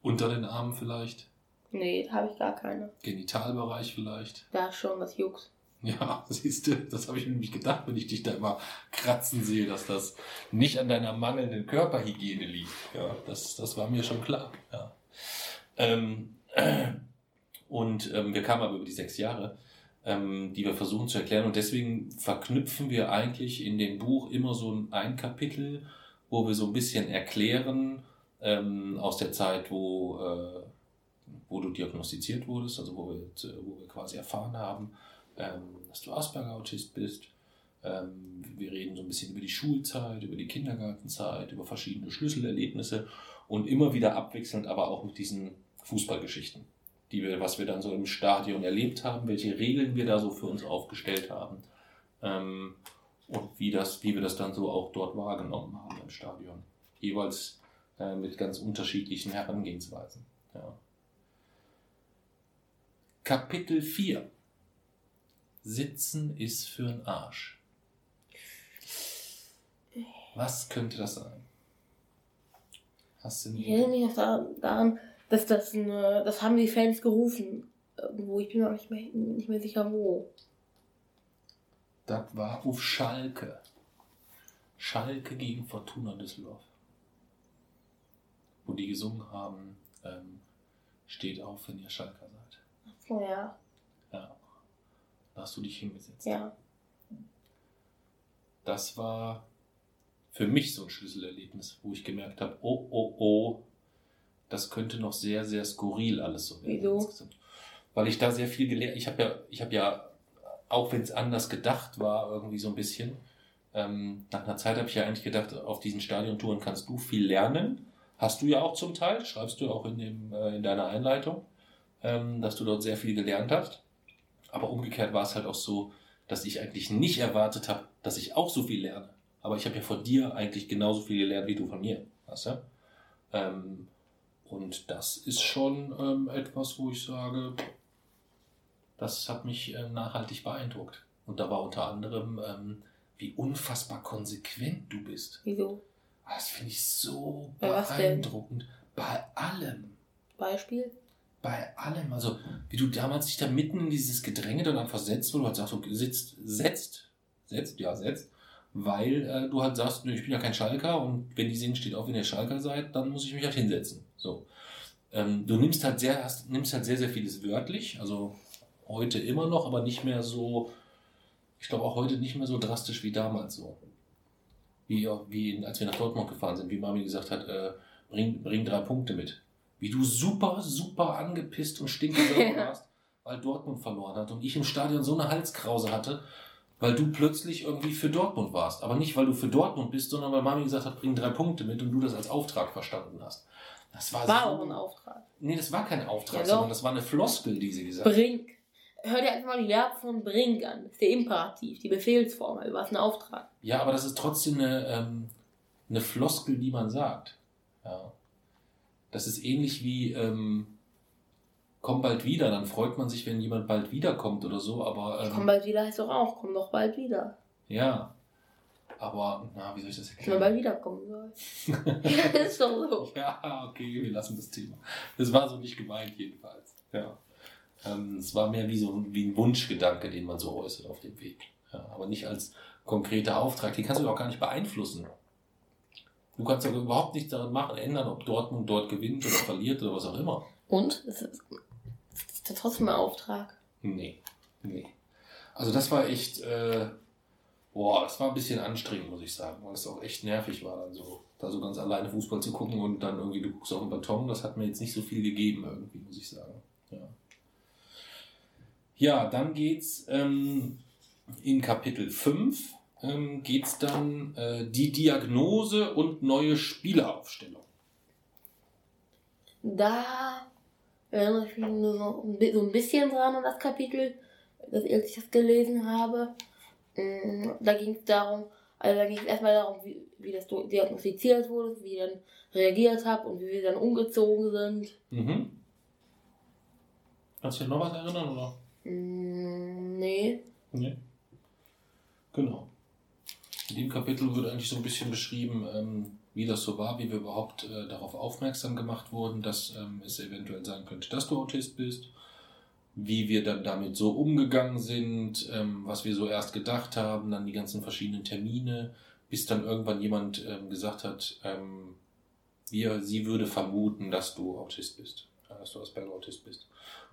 Unter den Armen vielleicht. Nee, habe ich gar keine. Genitalbereich vielleicht. Da schon, das juckt. Ja, siehst du, das habe ich mir nämlich gedacht, wenn ich dich da immer kratzen sehe, dass das nicht an deiner mangelnden Körperhygiene liegt. Ja, das, das war mir schon klar. Ja. Ähm, und ähm, wir kamen aber über die sechs Jahre, ähm, die wir versuchen zu erklären. Und deswegen verknüpfen wir eigentlich in dem Buch immer so ein, ein Kapitel, wo wir so ein bisschen erklären ähm, aus der Zeit, wo, äh, wo du diagnostiziert wurdest, also wo wir, wo wir quasi erfahren haben, ähm, dass du Asperger-Autist bist. Ähm, wir reden so ein bisschen über die Schulzeit, über die Kindergartenzeit, über verschiedene Schlüsselerlebnisse und immer wieder abwechselnd, aber auch mit diesen Fußballgeschichten, die wir, was wir dann so im Stadion erlebt haben, welche Regeln wir da so für uns aufgestellt haben ähm, und wie, das, wie wir das dann so auch dort wahrgenommen haben im Stadion. Jeweils äh, mit ganz unterschiedlichen Herangehensweisen. Ja. Kapitel 4 Sitzen ist für den Arsch. Was könnte das sein? Hast du Ich eine erinnere mich daran, dass das eine, das haben die Fans gerufen. Irgendwo, ich bin mir auch nicht mehr, nicht mehr sicher wo. Das war auf Schalke. Schalke gegen Fortuna Düsseldorf. Wo die gesungen haben, ähm, steht auf, wenn ihr Schalker seid. Oh ja, Ja. Da hast du dich hingesetzt. ja. Das war für mich so ein Schlüsselerlebnis, wo ich gemerkt habe, oh, oh, oh, das könnte noch sehr, sehr skurril alles so werden. Wieso? Weil ich da sehr viel gelernt, ich habe ja, ich habe ja, auch wenn es anders gedacht war, irgendwie so ein bisschen, ähm, nach einer Zeit habe ich ja eigentlich gedacht, auf diesen Stadiontouren kannst du viel lernen. Hast du ja auch zum Teil, schreibst du auch in, dem, äh, in deiner Einleitung, ähm, dass du dort sehr viel gelernt hast. Aber umgekehrt war es halt auch so, dass ich eigentlich nicht erwartet habe, dass ich auch so viel lerne. Aber ich habe ja von dir eigentlich genauso viel gelernt wie du von mir. Weißt du? Ähm, und das ist schon ähm, etwas, wo ich sage, das hat mich äh, nachhaltig beeindruckt. Und da war unter anderem, ähm, wie unfassbar konsequent du bist. Wieso? Das finde ich so Bei beeindruckend. Bei allem. Beispiel? Bei allem. Also, wie du damals dich da mitten in dieses Gedränge dann einfach setzt, wo du halt sagst, du sitzt, setzt, setzt, ja, setzt, weil äh, du halt sagst, ich bin ja kein Schalker und wenn die singen, steht auf, wenn ihr Schalker seid, dann muss ich mich halt hinsetzen. So. Ähm, du nimmst halt sehr, hast, nimmst halt sehr, sehr vieles wörtlich, also heute immer noch, aber nicht mehr so, ich glaube auch heute nicht mehr so drastisch wie damals so. Wie, wie als wir nach Dortmund gefahren sind, wie Mami gesagt hat, äh, bring, bring drei Punkte mit. Wie du super, super angepisst und Ja. warst, weil Dortmund verloren hat und ich im Stadion so eine Halskrause hatte, weil du plötzlich irgendwie für Dortmund warst. Aber nicht, weil du für Dortmund bist, sondern weil Mami gesagt hat, bring drei Punkte mit und du das als Auftrag verstanden hast. Das war, War so, auch ein Auftrag. Nee, das war kein Auftrag, doch. sondern das war eine Floskel, die sie gesagt hat. Brink. Hör dir einfach mal die Verb von Brink an. Das ist der Imperativ, die Befehlsformel. Was ein Auftrag. Ja, aber das ist trotzdem eine, ähm, eine Floskel, die man sagt. Ja. Das ist ähnlich wie ähm, komm bald wieder. Dann freut man sich, wenn jemand bald wiederkommt oder so. Aber Ich komm ähm, bald wieder heißt doch auch, komm doch bald wieder. ja. Aber na, wie soll ich das Dass man bald erklären? wiederkommen soll. ist doch so. Ja, okay, wir lassen das Thema. Das war so nicht gemeint jedenfalls. Ja. Ähm, es war mehr wie so ein- wie ein Wunschgedanke, den man so äußert auf dem Weg. Ja, aber nicht als konkreter Auftrag. Den kannst du auch gar nicht beeinflussen. Du kannst ja überhaupt nichts daran machen, ändern, ob Dortmund dort gewinnt oder verliert oder was auch immer. Und? Das ist, das ist trotzdem ein Auftrag. Nee, nee. Also das war echt, äh, boah, das war ein bisschen anstrengend, muss ich sagen, weil es auch echt nervig war, dann so, da so ganz alleine Fußball zu gucken und dann irgendwie du guckst auf den Beton, das hat mir jetzt nicht so viel gegeben irgendwie, muss ich sagen. Ja, ja dann geht's ähm, in Kapitel 5 ähm, geht's dann äh, die Diagnose und neue Spieleraufstellung. Da erinnere ich mich nur so so ein bisschen dran an das Kapitel, dass ich das gelesen habe. Mm, Da ging es darum, also da ging es erstmal darum, wie, wie das diagnostiziert wurde, wie ich dann reagiert habe und wie wir dann umgezogen sind. Mhm. Kannst du dich noch was erinnern, oder? Mm, Nee. Nee. Genau. In dem Kapitel wird eigentlich so ein bisschen beschrieben, ähm, wie das so war, wie wir überhaupt äh, darauf aufmerksam gemacht wurden, dass ähm, es eventuell sein könnte, dass du Autist bist, wie wir dann damit so umgegangen sind, ähm, was wir so erst gedacht haben, dann die ganzen verschiedenen Termine, bis dann irgendwann jemand ähm, gesagt hat, ähm, wir, sie würde vermuten, dass du Autist bist, dass du Asperger-Autist bist.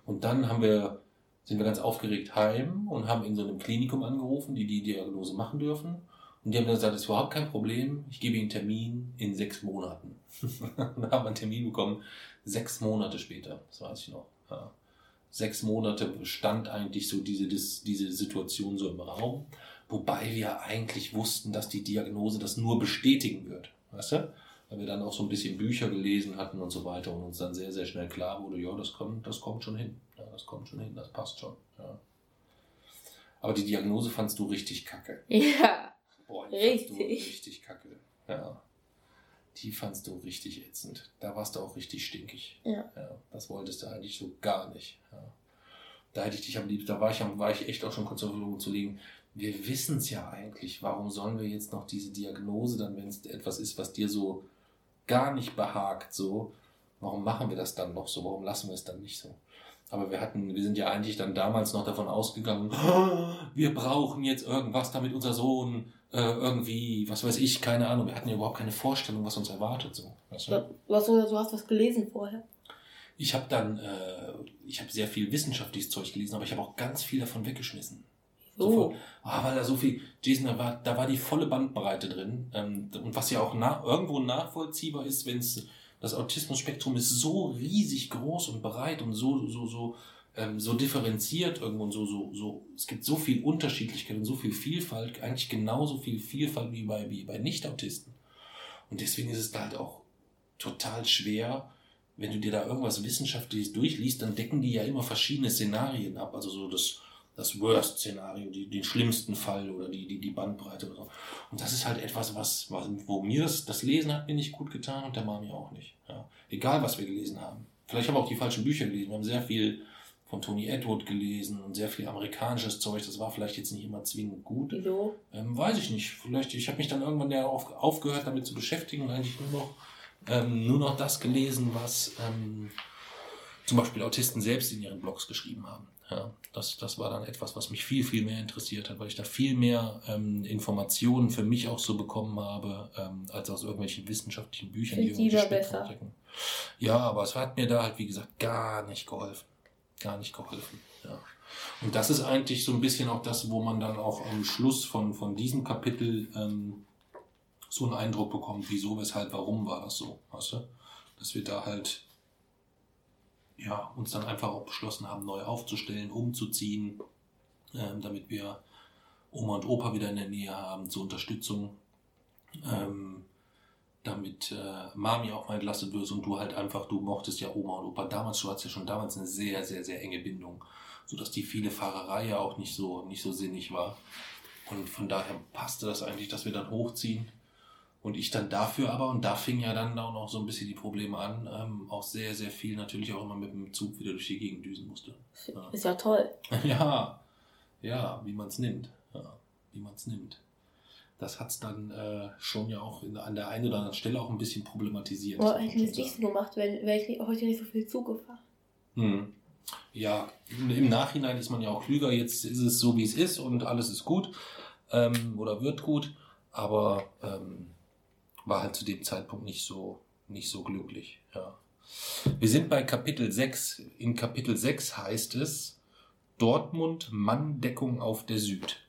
Und dann haben wir sind wir ganz aufgeregt heim und haben in so einem Klinikum angerufen, die die Diagnose machen dürfen. Und die haben dann gesagt, das ist überhaupt kein Problem, ich gebe Ihnen einen Termin in sechs Monaten. und dann haben wir einen Termin bekommen, sechs Monate später, das weiß ich noch. Ja. Sechs Monate stand eigentlich so diese, diese Situation so im Raum, wobei wir eigentlich wussten, dass die Diagnose das nur bestätigen wird. Weißt du? Weil wir dann auch so ein bisschen Bücher gelesen hatten und so weiter und uns dann sehr, sehr schnell klar wurde, ja, das kommt, das kommt schon hin. Ja, das kommt schon hin, das passt schon. Ja. Aber die Diagnose fandst du richtig kacke. Ja. Boah, die fandst du Richtig. richtig kacke. Ja. Die fandst du richtig ätzend. Da warst du auch richtig stinkig. Ja. das wolltest du eigentlich so gar nicht. Ja. Da hätte ich dich am liebsten, da war ich, war ich echt auch schon kurz auf zu legen. Wir wissen es ja eigentlich. Warum sollen wir jetzt noch diese Diagnose dann, wenn es etwas ist, was dir so gar nicht behagt, so, warum machen wir das dann noch so? Warum lassen wir es dann nicht so? Aber wir hatten, wir sind ja eigentlich dann damals noch davon ausgegangen, wir brauchen jetzt irgendwas, damit unser Sohn äh, irgendwie, was weiß ich, keine Ahnung. Wir hatten ja überhaupt keine Vorstellung, was uns erwartet. So. Weißt du? So- du hast was gelesen vorher. Ich habe dann, äh, ich habe sehr viel wissenschaftliches Zeug gelesen, aber ich habe auch ganz viel davon weggeschmissen. So. Sofort. Ah, weil da so viel, Jason, da war, da war die volle Bandbreite drin. Ähm, und was ja auch na, irgendwo nachvollziehbar ist, wenn es das Autismus-Spektrum ist so riesig groß und breit und so, so, so, ähm, so differenziert irgendwo und so, so, so, es gibt so viel Unterschiedlichkeit und so viel Vielfalt, eigentlich genauso viel Vielfalt wie bei, wie bei Nicht-Autisten. Und deswegen ist es da halt auch total schwer, wenn du dir da irgendwas Wissenschaftliches durchliest, dann decken die ja immer verschiedene Szenarien ab. Also so das, das Worst-Szenario, die, den schlimmsten Fall oder die, die, die Bandbreite oder so. Und das ist halt etwas, was, was wo mir das, das Lesen hat mir nicht gut getan und der Mami auch nicht. Ja. Egal, was wir gelesen haben. Vielleicht haben wir auch die falschen Bücher gelesen. Wir haben sehr viel von Tony Edward gelesen und sehr viel amerikanisches Zeug. Das war vielleicht jetzt nicht immer zwingend gut. Wieso? Ähm, weiß ich nicht. Vielleicht, ich habe mich dann irgendwann ja auf, aufgehört, damit zu beschäftigen und eigentlich nur noch, ähm, nur noch das gelesen, was ähm, zum Beispiel Autisten selbst in ihren Blogs geschrieben haben. Ja, das, das war dann etwas, was mich viel, viel mehr interessiert hat, weil ich da viel mehr ähm, Informationen für mich auch so bekommen habe, ähm, als aus irgendwelchen wissenschaftlichen Büchern, ich lieber irgendwelche besser. Spektren decken. Ja, aber es hat mir da halt, wie gesagt, gar nicht geholfen. Gar nicht geholfen. Ja. Und das ist eigentlich so ein bisschen auch das, wo man dann auch am Schluss von, von diesem Kapitel ähm, so einen Eindruck bekommt, wieso, weshalb, warum war das so, weißt du? Dass wir da halt ja, uns dann einfach auch beschlossen haben, neu aufzustellen, umzuziehen, ähm, damit wir Oma und Opa wieder in der Nähe haben, zur Unterstützung. Ähm, damit äh, Mami auch mal entlastet wird und du halt einfach, du mochtest ja Oma und Opa damals, du hattest ja schon damals eine sehr, sehr, sehr enge Bindung, sodass die viele Fahrerei ja auch nicht so, nicht so sinnig war. Und von daher passte das eigentlich, dass wir dann hochziehen. Und ich dann dafür aber, und da fing ja dann auch noch so ein bisschen die Probleme an, ähm, auch sehr, sehr viel natürlich auch immer mit dem Zug wieder durch die Gegend düsen musste. Ja. Ist ja toll. Ja, ja, wie man es nimmt. Ja, wie man es nimmt das hat es dann äh, schon ja auch in, an der einen oder anderen Stelle auch ein bisschen problematisiert. Hätten wir es nicht so gemacht, wäre wär ich heute nicht so viel zugefahren. Hm. Ja, im Nachhinein ist man ja auch klüger. Jetzt ist es so, wie es ist und alles ist gut ähm, oder wird gut, aber ähm, war halt zu dem Zeitpunkt nicht so, nicht so glücklich. Ja. Wir sind bei Kapitel 6. In Kapitel 6 heißt es Dortmund Manndeckung auf der Süd.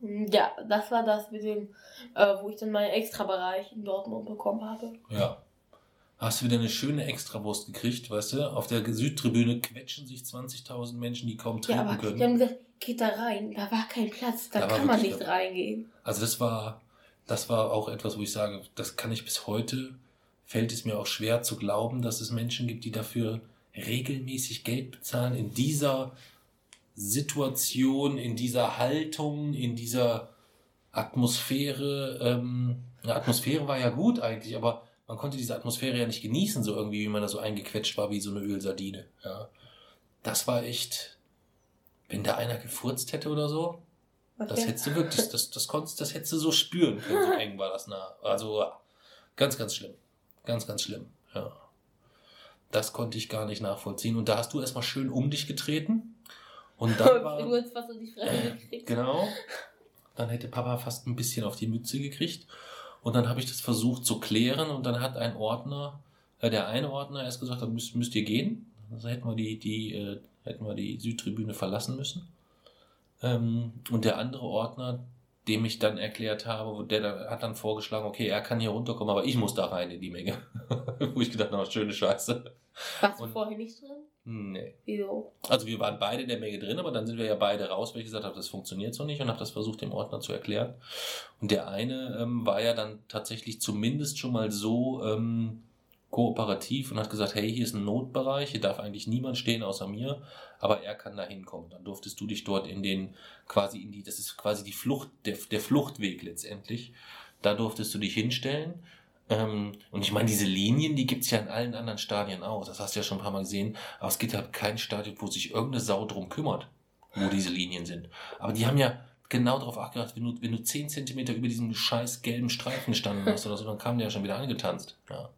Ja, das war das mit dem, äh, wo ich dann meinen Extrabereich in Dortmund bekommen habe. Ja. Hast du wieder eine schöne Extrawurst gekriegt, weißt du? Auf der Südtribüne quetschen sich 20.000 Menschen, die kaum trinken ja, aber können. Die haben gesagt, geht da rein. Da war kein Platz, da, da kann man nicht reingehen. Also das war, das war auch etwas, wo ich sage, das kann ich bis heute, fällt es mir auch schwer zu glauben, dass es Menschen gibt, die dafür regelmäßig Geld bezahlen in dieser Situation, in dieser Haltung, in dieser Atmosphäre. Ähm, eine Atmosphäre war ja gut eigentlich, aber man konnte diese Atmosphäre ja nicht genießen, so irgendwie, wie man da so eingequetscht war, wie so eine Ölsardine. Ja. Das war echt, wenn da einer gefurzt hätte oder so, okay. das hättest du wirklich, das, das konntest, das hättest du so spüren können, so eng war das nah. Also ganz, ganz schlimm. Ganz, ganz schlimm. Ja. Das konnte ich gar nicht nachvollziehen. Und da hast du erstmal schön um dich getreten. Und dann war, du fast auf die Fresse gekriegt. Genau. Dann hätte Papa fast ein bisschen auf die Mütze gekriegt. Und dann habe ich das versucht zu klären und dann hat ein Ordner, äh, der eine Ordner erst gesagt, dann müsst, müsst ihr gehen. Also hätten wir die, die, äh, hätten wir die Südtribüne verlassen müssen. Ähm, und der andere Ordner, dem ich dann erklärt habe, der da, hat dann vorgeschlagen, okay, er kann hier runterkommen, aber ich muss da rein in die Menge. Wo ich gedacht habe, schöne Scheiße. Warst du vorher nicht drin? Nee. Wieso? Also wir waren beide in der Menge drin, aber dann sind wir ja beide raus, weil ich gesagt habe, das funktioniert so nicht und habe das versucht dem Ordner zu erklären. Und der eine ähm, war ja dann tatsächlich zumindest schon mal so ähm, kooperativ und hat gesagt, hey, hier ist ein Notbereich, hier darf eigentlich niemand stehen außer mir, aber er kann da hinkommen. Dann durftest du dich dort in den, quasi in die, das ist quasi die Flucht, der, der Fluchtweg letztendlich. Da durftest du dich hinstellen ähm, und ich meine, diese Linien, die gibt's ja in allen anderen Stadien auch. Das hast du ja schon ein paar Mal gesehen. Aber es gibt halt kein Stadion, wo sich irgendeine Sau drum kümmert, wo diese Linien sind. Aber die haben ja genau darauf achtgeachtet, wenn du, wenn du 10 Zentimeter über diesem scheiß gelben Streifen gestanden hast oder so, dann kam der ja schon wieder angetanzt. Ja.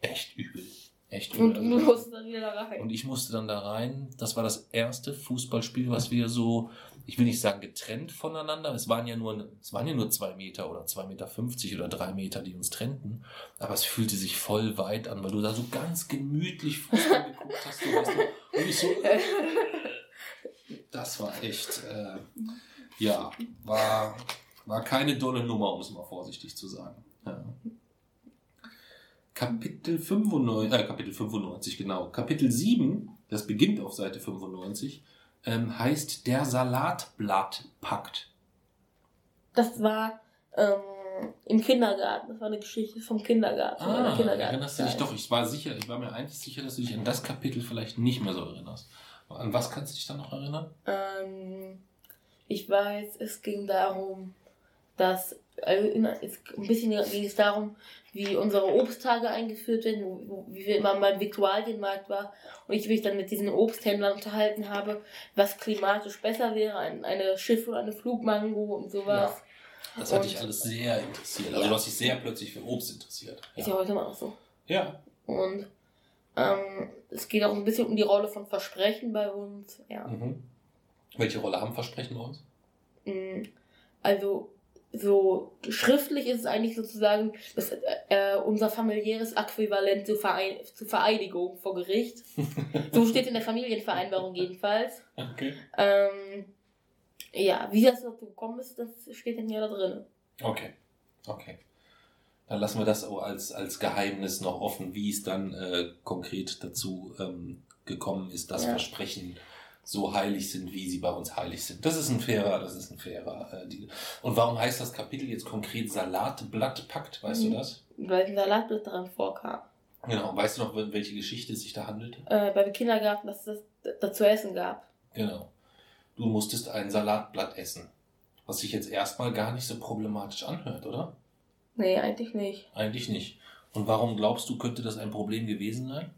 Echt übel. Echt übel. Und du musstest dann wieder da rein. Und ich musste dann da rein. Das war das erste Fußballspiel, was wir so ich will nicht sagen getrennt voneinander, es waren ja nur, es waren ja nur zwei Meter oder zwei Meter fünfzig oder drei Meter, die uns trennten, aber es fühlte sich voll weit an, weil du da so ganz gemütlich Fußball geguckt hast, du weißt du, und ich so, das war echt, äh, ja, war, war keine dolle Nummer, um es mal vorsichtig zu sagen. Ja. Kapitel 95, äh, Kapitel 95, genau. Kapitel 7, das beginnt auf Seite 95, ähm, heißt Der Salatblattpakt. Das war ähm, im Kindergarten. Das war eine Geschichte vom Kindergarten. Ah, Kindergarten erinnerst du dich doch? Ich war sicher, ich war mir eigentlich sicher, dass du dich an das Kapitel vielleicht nicht mehr so erinnerst. An was kannst du dich dann noch erinnern? Ähm, ich weiß, es ging darum, dass also ein bisschen ging es darum, wie unsere Obsttage eingeführt werden, wie wir immer beim Viktualienmarkt war und ich mich dann mit diesen Obsthändlern unterhalten habe, was klimatisch besser wäre, ein, eine Schiff- oder eine Flugmango und sowas. Ja, das hat und, dich alles sehr interessiert. Also ja. du hast dich sehr plötzlich für Obst interessiert. Ist ja heute immer noch so. Ja. Und ähm, es geht auch ein bisschen um die Rolle von Versprechen bei uns. Ja. Mhm. Welche Rolle haben Versprechen bei uns? Mm, also so schriftlich ist es eigentlich sozusagen das, äh, unser familiäres Äquivalent zur, Verein zur Vereidigung vor Gericht. so steht in der Familienvereinbarung jedenfalls. Okay. Ähm, ja, wie das dazu gekommen ist, das steht dann ja da drin. Okay, okay. Dann lassen wir das auch als, als Geheimnis noch offen, wie es dann äh, konkret dazu ähm, gekommen ist, das ja. Versprechen so heilig sind, wie sie bei uns heilig sind. Das ist ein fairer, das ist ein fairer äh, Deal. Und warum heißt das Kapitel jetzt konkret Salatblattpakt? Weißt Mhm. du das? Weil ein Salatblatt daran vorkam. Genau. Weißt du noch, wel- welche Geschichte es sich da handelte? Äh, beim Kindergarten, dass es das da zu essen gab. Genau. Du musstest ein Salatblatt essen. Was sich jetzt erstmal gar nicht so problematisch anhört, oder? Nee, eigentlich nicht. Eigentlich nicht. Und warum glaubst du, könnte das ein Problem gewesen sein?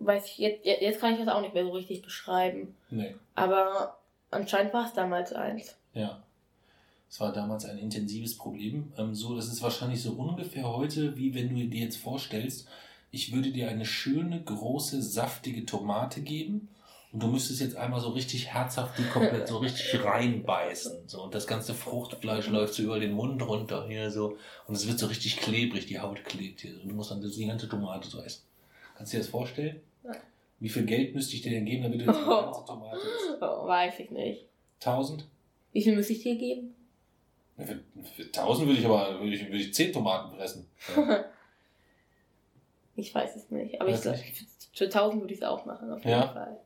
Weiß ich, jetzt, jetzt kann ich das auch nicht mehr so richtig beschreiben. Nee. Aber anscheinend war es damals eins. Ja. Es war damals ein intensives Problem. Ähm, so, das ist wahrscheinlich so ungefähr heute, wie wenn du dir jetzt vorstellst, ich würde dir eine schöne, große, saftige Tomate geben und du müsstest jetzt einmal so richtig herzhaft die komplett so richtig reinbeißen. So, und das ganze Fruchtfleisch läuft so über den Mund runter hier so und es wird so richtig klebrig, die Haut klebt hier. Und du musst dann die ganze Tomate so essen. Kannst du dir das vorstellen? Wie viel Geld müsste ich dir denn geben, damit du jetzt die ganze Tomate isst? Oh, weiß ich nicht. 1000? Wie viel müsste ich dir geben? Für, für 1000 würde ich aber würde ich, würde ich 10 Tomaten fressen. Ja. Ich weiß es nicht. Aber ich Weiß glaub, nicht. für, für 1000 würde ich es auch machen, auf jeden Ja. Fall.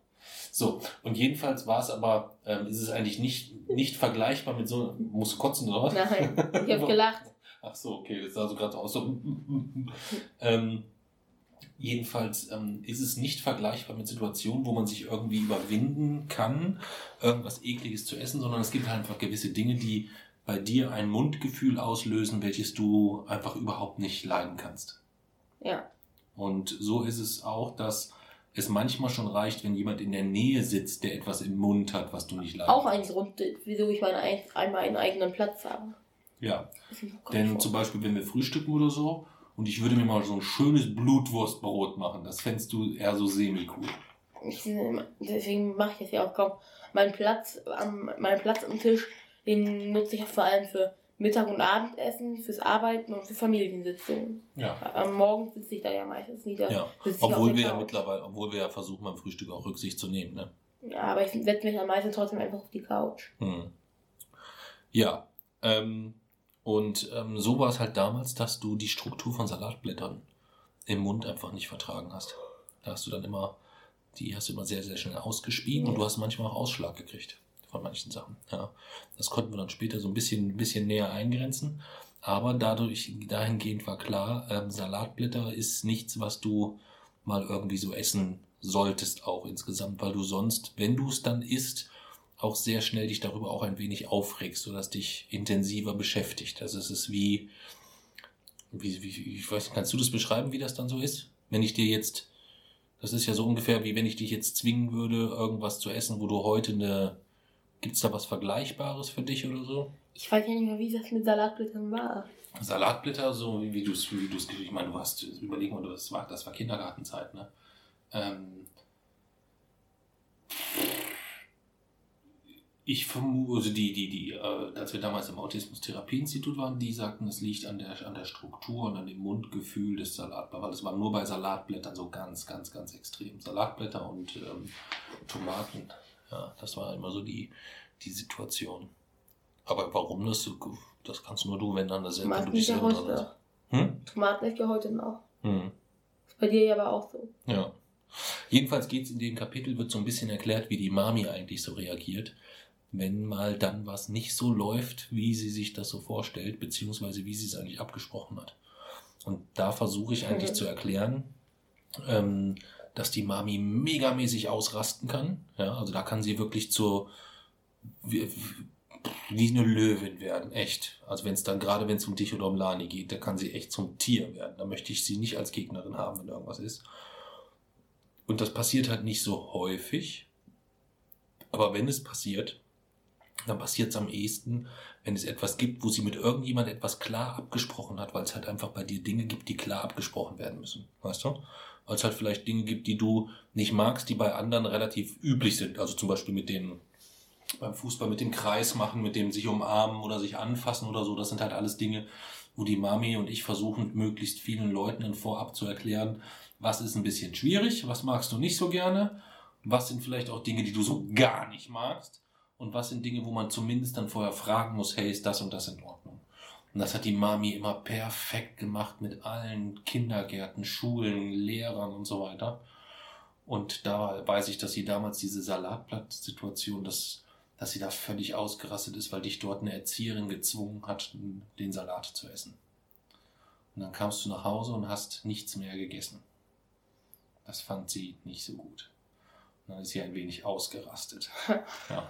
So, und jedenfalls war es aber, ähm, ist es eigentlich nicht, nicht vergleichbar mit so, musst du kotzen oder was? Nein, ich habe gelacht. Ach so, okay, das sah so gerade aus. So. ähm, jedenfalls ähm, ist es nicht vergleichbar mit Situationen, wo man sich irgendwie überwinden kann, irgendwas Ekliges zu essen, sondern es gibt halt einfach gewisse Dinge, die bei dir ein Mundgefühl auslösen, welches du einfach überhaupt nicht leiden kannst. Ja. Und so ist es auch, dass es manchmal schon reicht, wenn jemand in der Nähe sitzt, der etwas im Mund hat, was du nicht leiden Auch ein. Grund, wieso ich ein, einmal einen eigenen Platz habe. Ja, denn zum. Beispiel, wenn wir frühstücken oder so, und ich würde mir mal so ein schönes Blutwurstbrot machen, das fändest du eher so semi-cool. Deswegen mache ich das ja auch kaum. Mein Platz, am, mein Platz am Tisch, den nutze ich vor allem für Mittag- und Abendessen, fürs Arbeiten und für Familiensitzungen. Ja. Am Morgen sitze ich da ja meistens nieder. Ja, obwohl wir ja mittlerweile, obwohl wir ja versuchen beim Frühstück auch Rücksicht zu nehmen, ne? Ja, aber ich setze mich am meisten trotzdem einfach auf die Couch. Hm. Ja, ähm, und ähm, so war es halt damals, dass du die Struktur von Salatblättern im Mund einfach nicht vertragen hast. Da hast du dann immer, die hast du immer sehr, sehr schnell ausgespien und du hast manchmal auch Ausschlag gekriegt von manchen Sachen. Ja, das konnten wir dann später so ein bisschen, ein bisschen näher eingrenzen. Aber dadurch, dahingehend war klar, ähm, Salatblätter ist nichts, was du mal irgendwie so essen solltest auch insgesamt, weil du sonst, wenn du es dann isst, auch sehr schnell dich darüber auch ein wenig aufregst, sodass dich intensiver beschäftigt. Also es ist wie, wie, wie ich weiß, nicht, kannst du das beschreiben, wie das dann so ist? Wenn ich dir jetzt, das ist ja so ungefähr wie wenn ich dich jetzt zwingen würde, irgendwas zu essen, wo du heute eine, gibt's da was Vergleichbares für dich oder so? Ich weiß ja nicht mehr, wie das mit Salatblättern war. Salatblätter, so wie, wie du es, wie du es, ich meine, du hast, überleg mal, das war, das war Kindergartenzeit, ne? Ähm, ich vermute, also die, die, die, äh, als wir damals im Autismus-Therapie-Institut waren, die sagten, es liegt an der, an der Struktur und an dem Mundgefühl des Salatblatters, weil es war nur bei Salatblättern so ganz, ganz, ganz extrem. Salatblätter und ähm, Tomaten, ja, das war immer so die, die Situation. Aber warum das so, das kannst nur du, wenn dann das Tomaten du dich ist ja selber heute noch. Hm? Tomaten ist ja heute noch. Hm. Ist bei dir ja aber auch so. Ja. Jedenfalls geht's in dem Kapitel, wird so ein bisschen erklärt, wie die Mami eigentlich so reagiert, wenn mal dann was nicht so läuft, wie sie sich das so vorstellt, beziehungsweise wie sie es eigentlich abgesprochen hat. Und da versuche ich eigentlich Mhm. zu erklären, ähm, dass die Mami megamäßig ausrasten kann. Ja, also da kann sie wirklich zur wie, wie eine Löwin werden, echt. Also wenn es dann, gerade wenn es um dich oder um Lani geht, da kann sie echt zum Tier werden. Da möchte ich sie nicht als Gegnerin haben, wenn irgendwas ist. Und das passiert halt nicht so häufig. Aber wenn es passiert, dann passiert es am ehesten, wenn es etwas gibt, wo sie mit irgendjemand etwas klar abgesprochen hat, weil es halt einfach bei dir Dinge gibt, die klar abgesprochen werden müssen. Weißt du? Weil es halt vielleicht Dinge gibt, die du nicht magst, die bei anderen relativ üblich sind. Also zum Beispiel mit dem, beim Fußball mit dem Kreis machen, mit dem sich umarmen oder sich anfassen oder so. Das sind halt alles Dinge, wo die Mami und ich versuchen, möglichst vielen Leuten dann vorab zu erklären, was ist ein bisschen schwierig, was magst du nicht so gerne, was sind vielleicht auch Dinge, die du so gar nicht magst und was sind Dinge, wo man zumindest dann vorher fragen muss, hey, ist das und das in Ordnung? Und das hat die Mami immer perfekt gemacht mit allen Kindergärten, Schulen, Lehrern und so weiter. Und da weiß ich, dass sie damals diese Salatblatt-Situation, dass, dass sie da völlig ausgerastet ist, weil dich dort eine Erzieherin gezwungen hat, den Salat zu essen. Und dann kamst du nach Hause und hast nichts mehr gegessen. Das fand sie nicht so gut. Dann ist sie ein wenig ausgerastet. Ja.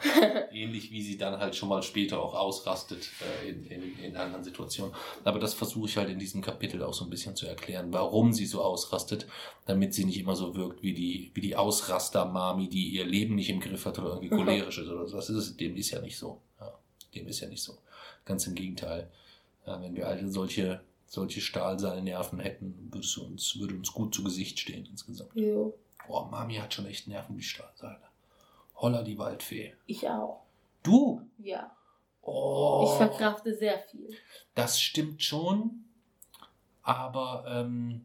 Ähnlich wie sie dann halt schon mal später auch ausrastet äh, in, in, in anderen Situationen. Aber das versuche ich halt in diesem Kapitel auch so ein bisschen zu erklären, warum sie so ausrastet, damit sie nicht immer so wirkt wie die, wie die Ausraster-Mami, die ihr Leben nicht im Griff hat oder irgendwie cholerisch ist oder so. Das ist, dem ist ja nicht so. Ja, dem ist ja nicht so. Ganz im Gegenteil. Ja, wenn wir alle solche solche Stahlseilnerven hätten, würde uns, würde uns gut zu Gesicht stehen insgesamt. Jo. Boah, Mami hat schon echt Nerven wie Stahlseile. Holla die Waldfee. Ich auch. Du? Ja. Oh. Ich verkrafte sehr viel. Das stimmt schon, aber ähm,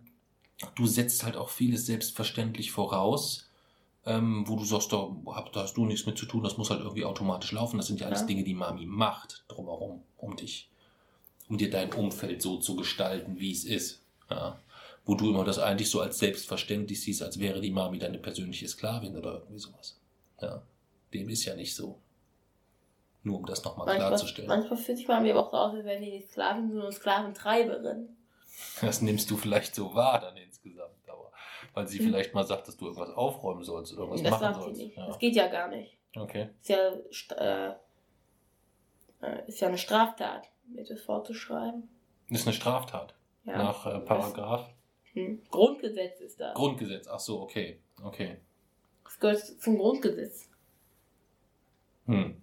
du setzt halt auch vieles selbstverständlich voraus, ähm, wo du sagst, da, da hast du nichts mit zu tun, das muss halt irgendwie automatisch laufen. Das sind ja alles Ja. Dinge, die Mami macht drumherum, um dich, um dir dein Umfeld so zu gestalten, wie es ist. Ja. Wo du immer das eigentlich so als selbstverständlich siehst, als wäre die Mami deine persönliche Sklavin oder irgendwie sowas. Ja. Dem ist ja nicht so. Nur um das nochmal klarzustellen. manchmal fühlt sich Mami aber auch so aus, als wäre nicht Sklavin, sondern eine Sklaventreiberin. Das nimmst du vielleicht so wahr dann insgesamt, aber weil sie Mhm. vielleicht mal sagt, dass du irgendwas aufräumen sollst oder irgendwas das machen sagt sie sollst. nicht. Ja. Das geht ja gar nicht. Okay. Ist ja, äh, äh, ist ja eine Straftat, mir das vorzuschreiben. Ist eine Straftat. Ja. Nach äh, Paragraph. Hm. Grundgesetz ist das. Grundgesetz. Ach so, okay. Okay. Das gehört zum Grundgesetz. Hm.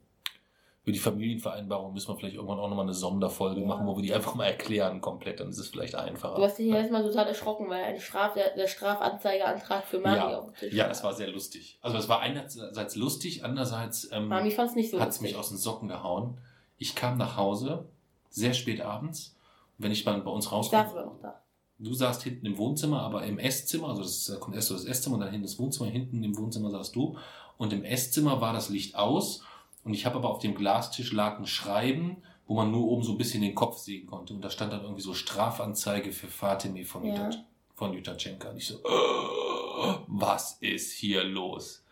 Für die Familienvereinbarung müssen wir vielleicht irgendwann auch nochmal eine Sonderfolge Ja. machen, wo wir die einfach mal erklären komplett, dann ist es vielleicht einfacher. Du hast dich ja erstmal total erschrocken, weil ein Straf, der, der Strafanzeigeantrag für Mami Ja. auf dem Tisch Ja, das war sehr lustig. Also es war einerseits lustig, andererseits ähm, Mami fand es nicht so hat es mich aus den Socken gehauen. Ich kam nach Hause, sehr spät abends. Wenn ich dann bei uns Ich rauskomme, saß aber noch da. Du saßt hinten im Wohnzimmer, aber im Esszimmer, also das da kommt erst so das Esszimmer und dann hinten das Wohnzimmer, hinten im Wohnzimmer saßt du. Und im Esszimmer war das Licht aus und ich habe aber auf dem Glastisch lag ein Schreiben, wo man nur oben so ein bisschen den Kopf sehen konnte. Und da stand dann irgendwie so Strafanzeige für Fatime von, Ja. Juta, von Jutachenka. Und ich so, "Äh, was ist hier los?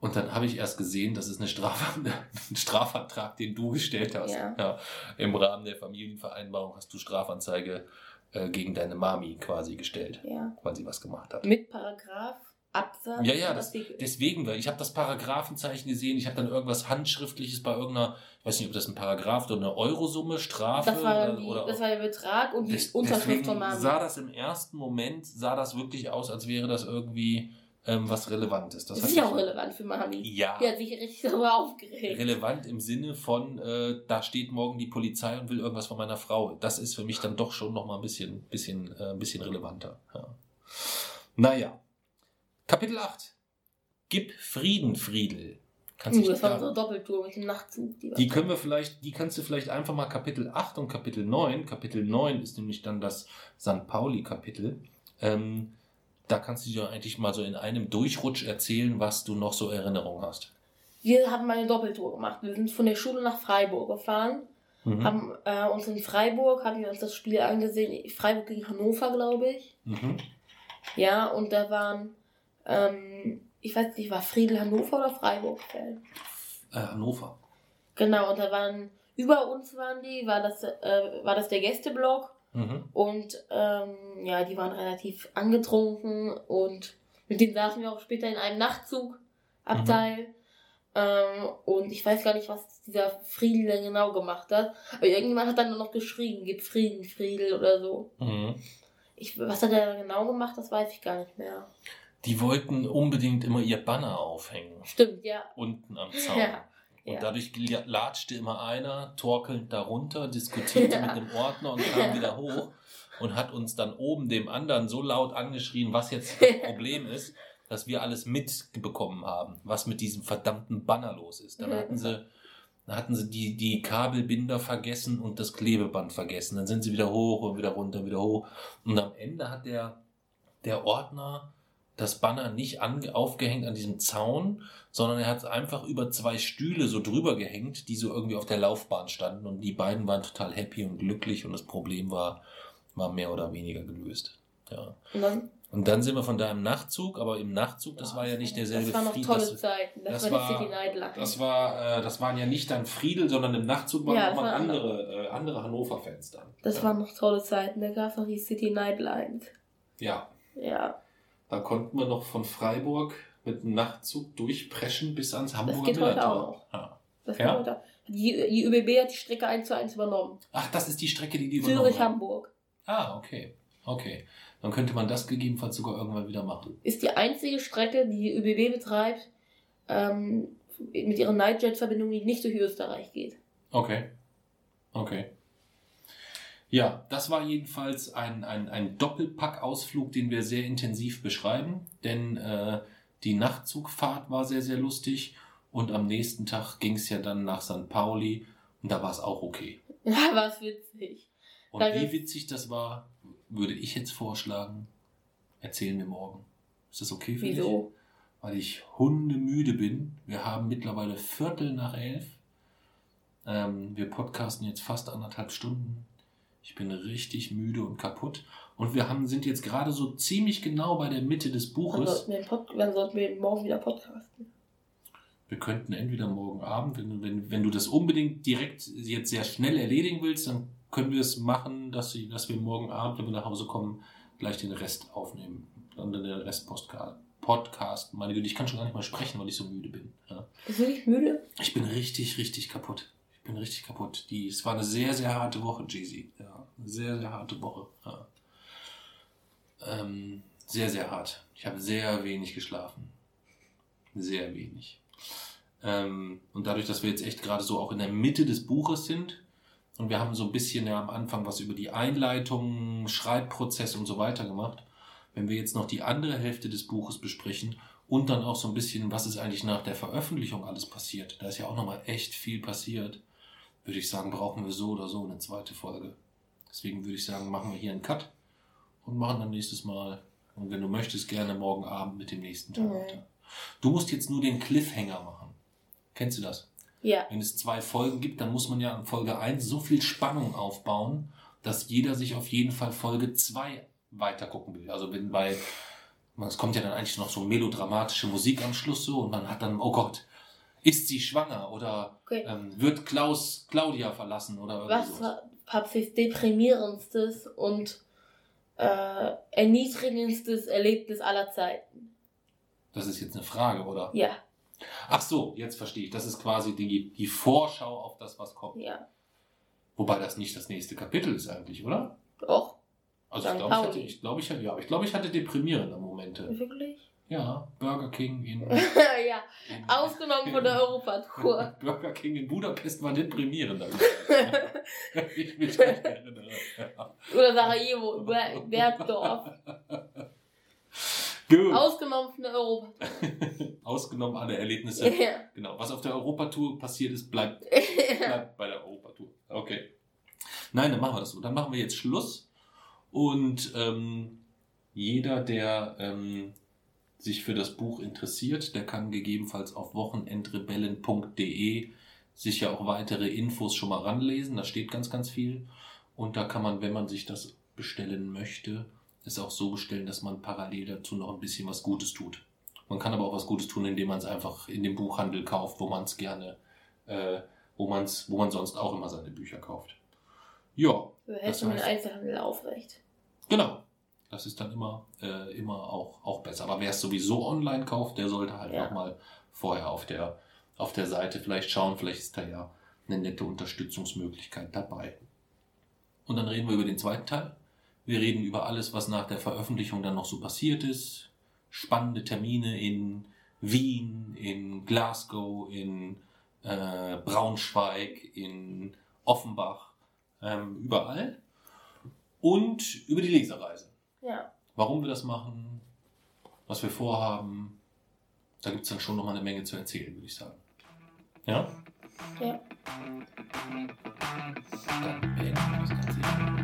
Und dann habe ich erst gesehen, das ist eine Straf ein Strafantrag, den du gestellt hast. Ja. Im Rahmen der Familienvereinbarung hast du Strafanzeige äh, gegen deine Mami quasi gestellt, Ja. weil sie was gemacht hat. Mit Paragraph, Absatz. Ja, ja, das, deswegen, weil ich habe das Paragraphenzeichen gesehen, ich habe dann irgendwas Handschriftliches bei irgendeiner, ich weiß nicht, ob das ein Paragraph oder eine Eurosumme, Strafe das war, oder, die, oder das war der Betrag und die Des- Unterschrift von Mami. sah das im ersten Moment, sah das wirklich aus, als wäre das irgendwie ähm, was Relevantes. Das hat ist ja auch relevant für Mami. Ja. Die hat sich richtig darüber aufgeregt. relevant im Sinne von, äh, da steht morgen die Polizei und will irgendwas von meiner Frau. Das ist für mich dann doch schon noch mal ein bisschen, bisschen, äh, ein bisschen relevanter. Ja. Naja. Kapitel 8. Gib Frieden, Friedel. Kannst Uh, das war unsere Doppeltour mit dem Nachtzug. Die, die können wir vielleicht, die kannst du vielleicht einfach mal Kapitel 8 und Kapitel 9. Kapitel 9 ist nämlich dann das St. Pauli-Kapitel. Ähm, da kannst du dir eigentlich mal so in einem Durchrutsch erzählen, was du noch so Erinnerungen hast. wir haben mal eine Doppeltour gemacht. Wir sind von der Schule nach Freiburg gefahren. Mhm. Haben äh, uns in Freiburg, haben wir uns das Spiel angesehen. Freiburg gegen Hannover, glaube ich. Mhm. Ja, und da waren, ähm, ich weiß nicht, war Friedel Hannover oder Freiburg? Äh, Hannover. Genau, und da waren, über uns waren die, war das, äh, war das der Gästeblock. Mhm. Und ähm, ja, die waren relativ angetrunken und mit denen saßen wir auch später in einem Nachtzugabteil. Ähm, und ich weiß gar nicht, was dieser Friedel denn genau gemacht hat. Aber irgendjemand hat dann nur noch geschrien, gib Frieden, Friedel oder so. Mhm. Ich, was hat er genau gemacht, das weiß ich gar nicht mehr. Die wollten unbedingt immer ihr Banner aufhängen. Stimmt, ja. Unten am Zaun. Ja. Und ja. dadurch latschte immer einer, torkelnd darunter, diskutierte mit dem Ordner und kam wieder hoch und hat uns dann oben dem anderen so laut angeschrien, was jetzt das Problem ist, dass wir alles mitbekommen haben, was mit diesem verdammten Banner los ist. Dann hatten sie, dann hatten sie die, die Kabelbinder vergessen und das Klebeband vergessen. Dann sind sie wieder hoch und wieder runter, wieder hoch. Und am Ende hat der, der Ordner das Banner nicht ange aufgehängt an diesem Zaun, sondern er hat es einfach über zwei Stühle so drüber gehängt, die so irgendwie auf der Laufbahn standen und die beiden waren total happy und glücklich und das Problem war, war mehr oder weniger gelöst. Ja. Und dann, Und dann sind wir von da im Nachtzug, aber im Nachtzug, das war ja nicht derselbe Das waren noch tolle das- Zeiten. Das, das war die war- City Night. Das war, äh, das waren ja nicht dann Friedel, sondern im Nachtzug waren Ja, nochmal waren andere, äh, andere Hannover-Fans dann. Das ja. waren noch tolle Zeiten. Da gab es noch die City Night Lines. Ja, Ja, da konnten wir noch von Freiburg mit dem Nachtzug durchpreschen bis ans Hamburger geht heute auch. Ja. das Ja? da. Die, die ÖBB hat die Strecke 1 zu 1 übernommen. Ach, das ist die Strecke, die die übernommen haben. Zürich-Hamburg. Ah, okay. Okay. Dann könnte man das gegebenenfalls sogar irgendwann wieder machen. Ist die einzige Strecke, die die ÖBB betreibt, ähm, mit ihrer Nightjet-Verbindung, die nicht durch Österreich geht. Okay. Okay. Ja, das war jedenfalls ein, ein, ein Doppelpackausflug, den wir sehr intensiv beschreiben, denn äh, die Nachtzugfahrt war sehr, sehr lustig und am nächsten Tag ging es ja dann nach St. Pauli und da war es auch okay. Ja, war's witzig. Und Danke. wie witzig das war, würde ich jetzt vorschlagen, erzählen wir morgen. Ist das okay für dich? Wieso? weil ich hundemüde bin. Wir haben mittlerweile Viertel nach elf. Ähm, wir podcasten jetzt fast anderthalb Stunden. Ich bin richtig müde und kaputt. Und wir haben, sind jetzt gerade so ziemlich genau bei der Mitte des Buches. sollten, wir sollten wir morgen wieder podcasten? Wir könnten entweder morgen Abend, wenn, du- wenn, wenn du das unbedingt direkt jetzt sehr schnell erledigen willst, dann können wir es machen, dass, sie, dass wir morgen Abend, wenn wir nach Hause kommen, gleich den Rest aufnehmen. Dann den Rest Podcast. Podcast, meine Güte, ich kann schon gar nicht mal sprechen, weil ich so müde bin. Ja. Bist du nicht müde? Ich bin richtig, richtig kaputt. Bin richtig kaputt. Die, es war eine sehr, sehr harte Woche, Jay-Z. Ja, eine sehr, sehr harte Woche. Ja. Ähm, sehr, sehr hart. Ich habe sehr wenig geschlafen. Sehr wenig. Ähm, und dadurch, dass wir jetzt echt gerade so auch in der Mitte des Buches sind und wir haben so ein bisschen ja am Anfang was über die Einleitung, Schreibprozess und so weiter gemacht, wenn wir jetzt noch die andere Hälfte des Buches besprechen und dann auch so ein bisschen, was ist eigentlich nach der Veröffentlichung alles passiert. Da ist ja auch nochmal echt viel passiert. Würde ich sagen, brauchen wir so oder so eine zweite Folge. Deswegen würde ich sagen, machen wir hier einen Cut und machen dann nächstes Mal, und wenn du möchtest, gerne morgen Abend mit dem nächsten Teil Mhm. weiter. Du musst jetzt nur den Cliffhanger machen. Kennst du das? Ja. Wenn es zwei Folgen gibt, dann muss man ja an Folge 1 so viel Spannung aufbauen, dass jeder sich auf jeden Fall Folge 2 weitergucken will. Also wenn bei, es kommt ja dann eigentlich noch so melodramatische Musik am Schluss so und man hat dann, oh Gott, ist sie schwanger oder Okay. ähm, wird Klaus Claudia verlassen oder Was Papsis deprimirendstes und äh, erniedrigendstes Erlebnis aller Zeiten? Das ist jetzt eine Frage, oder? Ja, Ach so, jetzt verstehe ich. Das ist quasi die, die Vorschau auf das, was kommt. ja. Wobei das nicht das nächste Kapitel ist eigentlich, oder? Doch, Also ich glaube, ich hatte, ich ich hatte, ja, ich glaube, ich hatte deprimierende Momente. wirklich? Ja, Burger King in, ja, in ausgenommen von der Europatour. Burger King in Budapest war deprimierend. hab Ich ich mich nicht erinnere. Oder Sarajevo, Ber- Bergdorf. Gut. Ausgenommen von der Europatour. Ausgenommen alle Erlebnisse. ja. Genau. Was auf der Europatour passiert ist, bleibt, bleibt bei der Europatour. Okay. Nein, dann machen wir das so. Dann machen wir jetzt Schluss. Und ähm, jeder, der ähm, sich für das Buch interessiert, der kann gegebenenfalls auf wochenendrebellen.de sich ja auch weitere Infos schon mal ranlesen. Da steht ganz, ganz viel. Und da kann man, wenn man sich das bestellen möchte, es auch so bestellen, dass man parallel dazu noch ein bisschen was Gutes tut. Man kann aber auch was Gutes tun, indem man es einfach in dem Buchhandel kauft, wo man es gerne, äh, wo man es, wo man sonst auch immer seine Bücher kauft. Ja, Du hältst du den Einzelhandel aufrecht. genau. Das ist dann immer, äh, immer auch, auch besser. Aber wer es sowieso online kauft, der sollte halt Ja. noch mal vorher auf der, auf der Seite vielleicht schauen. Vielleicht ist da ja eine nette Unterstützungsmöglichkeit dabei. Und dann reden wir über den zweiten Teil. Wir reden über alles, was nach der Veröffentlichung dann noch so passiert ist. Spannende Termine in Wien, in Glasgow, in äh, Braunschweig, in Offenbach, ähm, überall. Und über die Lesereise. Ja. Warum wir das machen, was wir vorhaben, da gibt es dann schon noch mal eine Menge zu erzählen, würde ich sagen. Ja? Ja. Dann beenden wir das Ganze.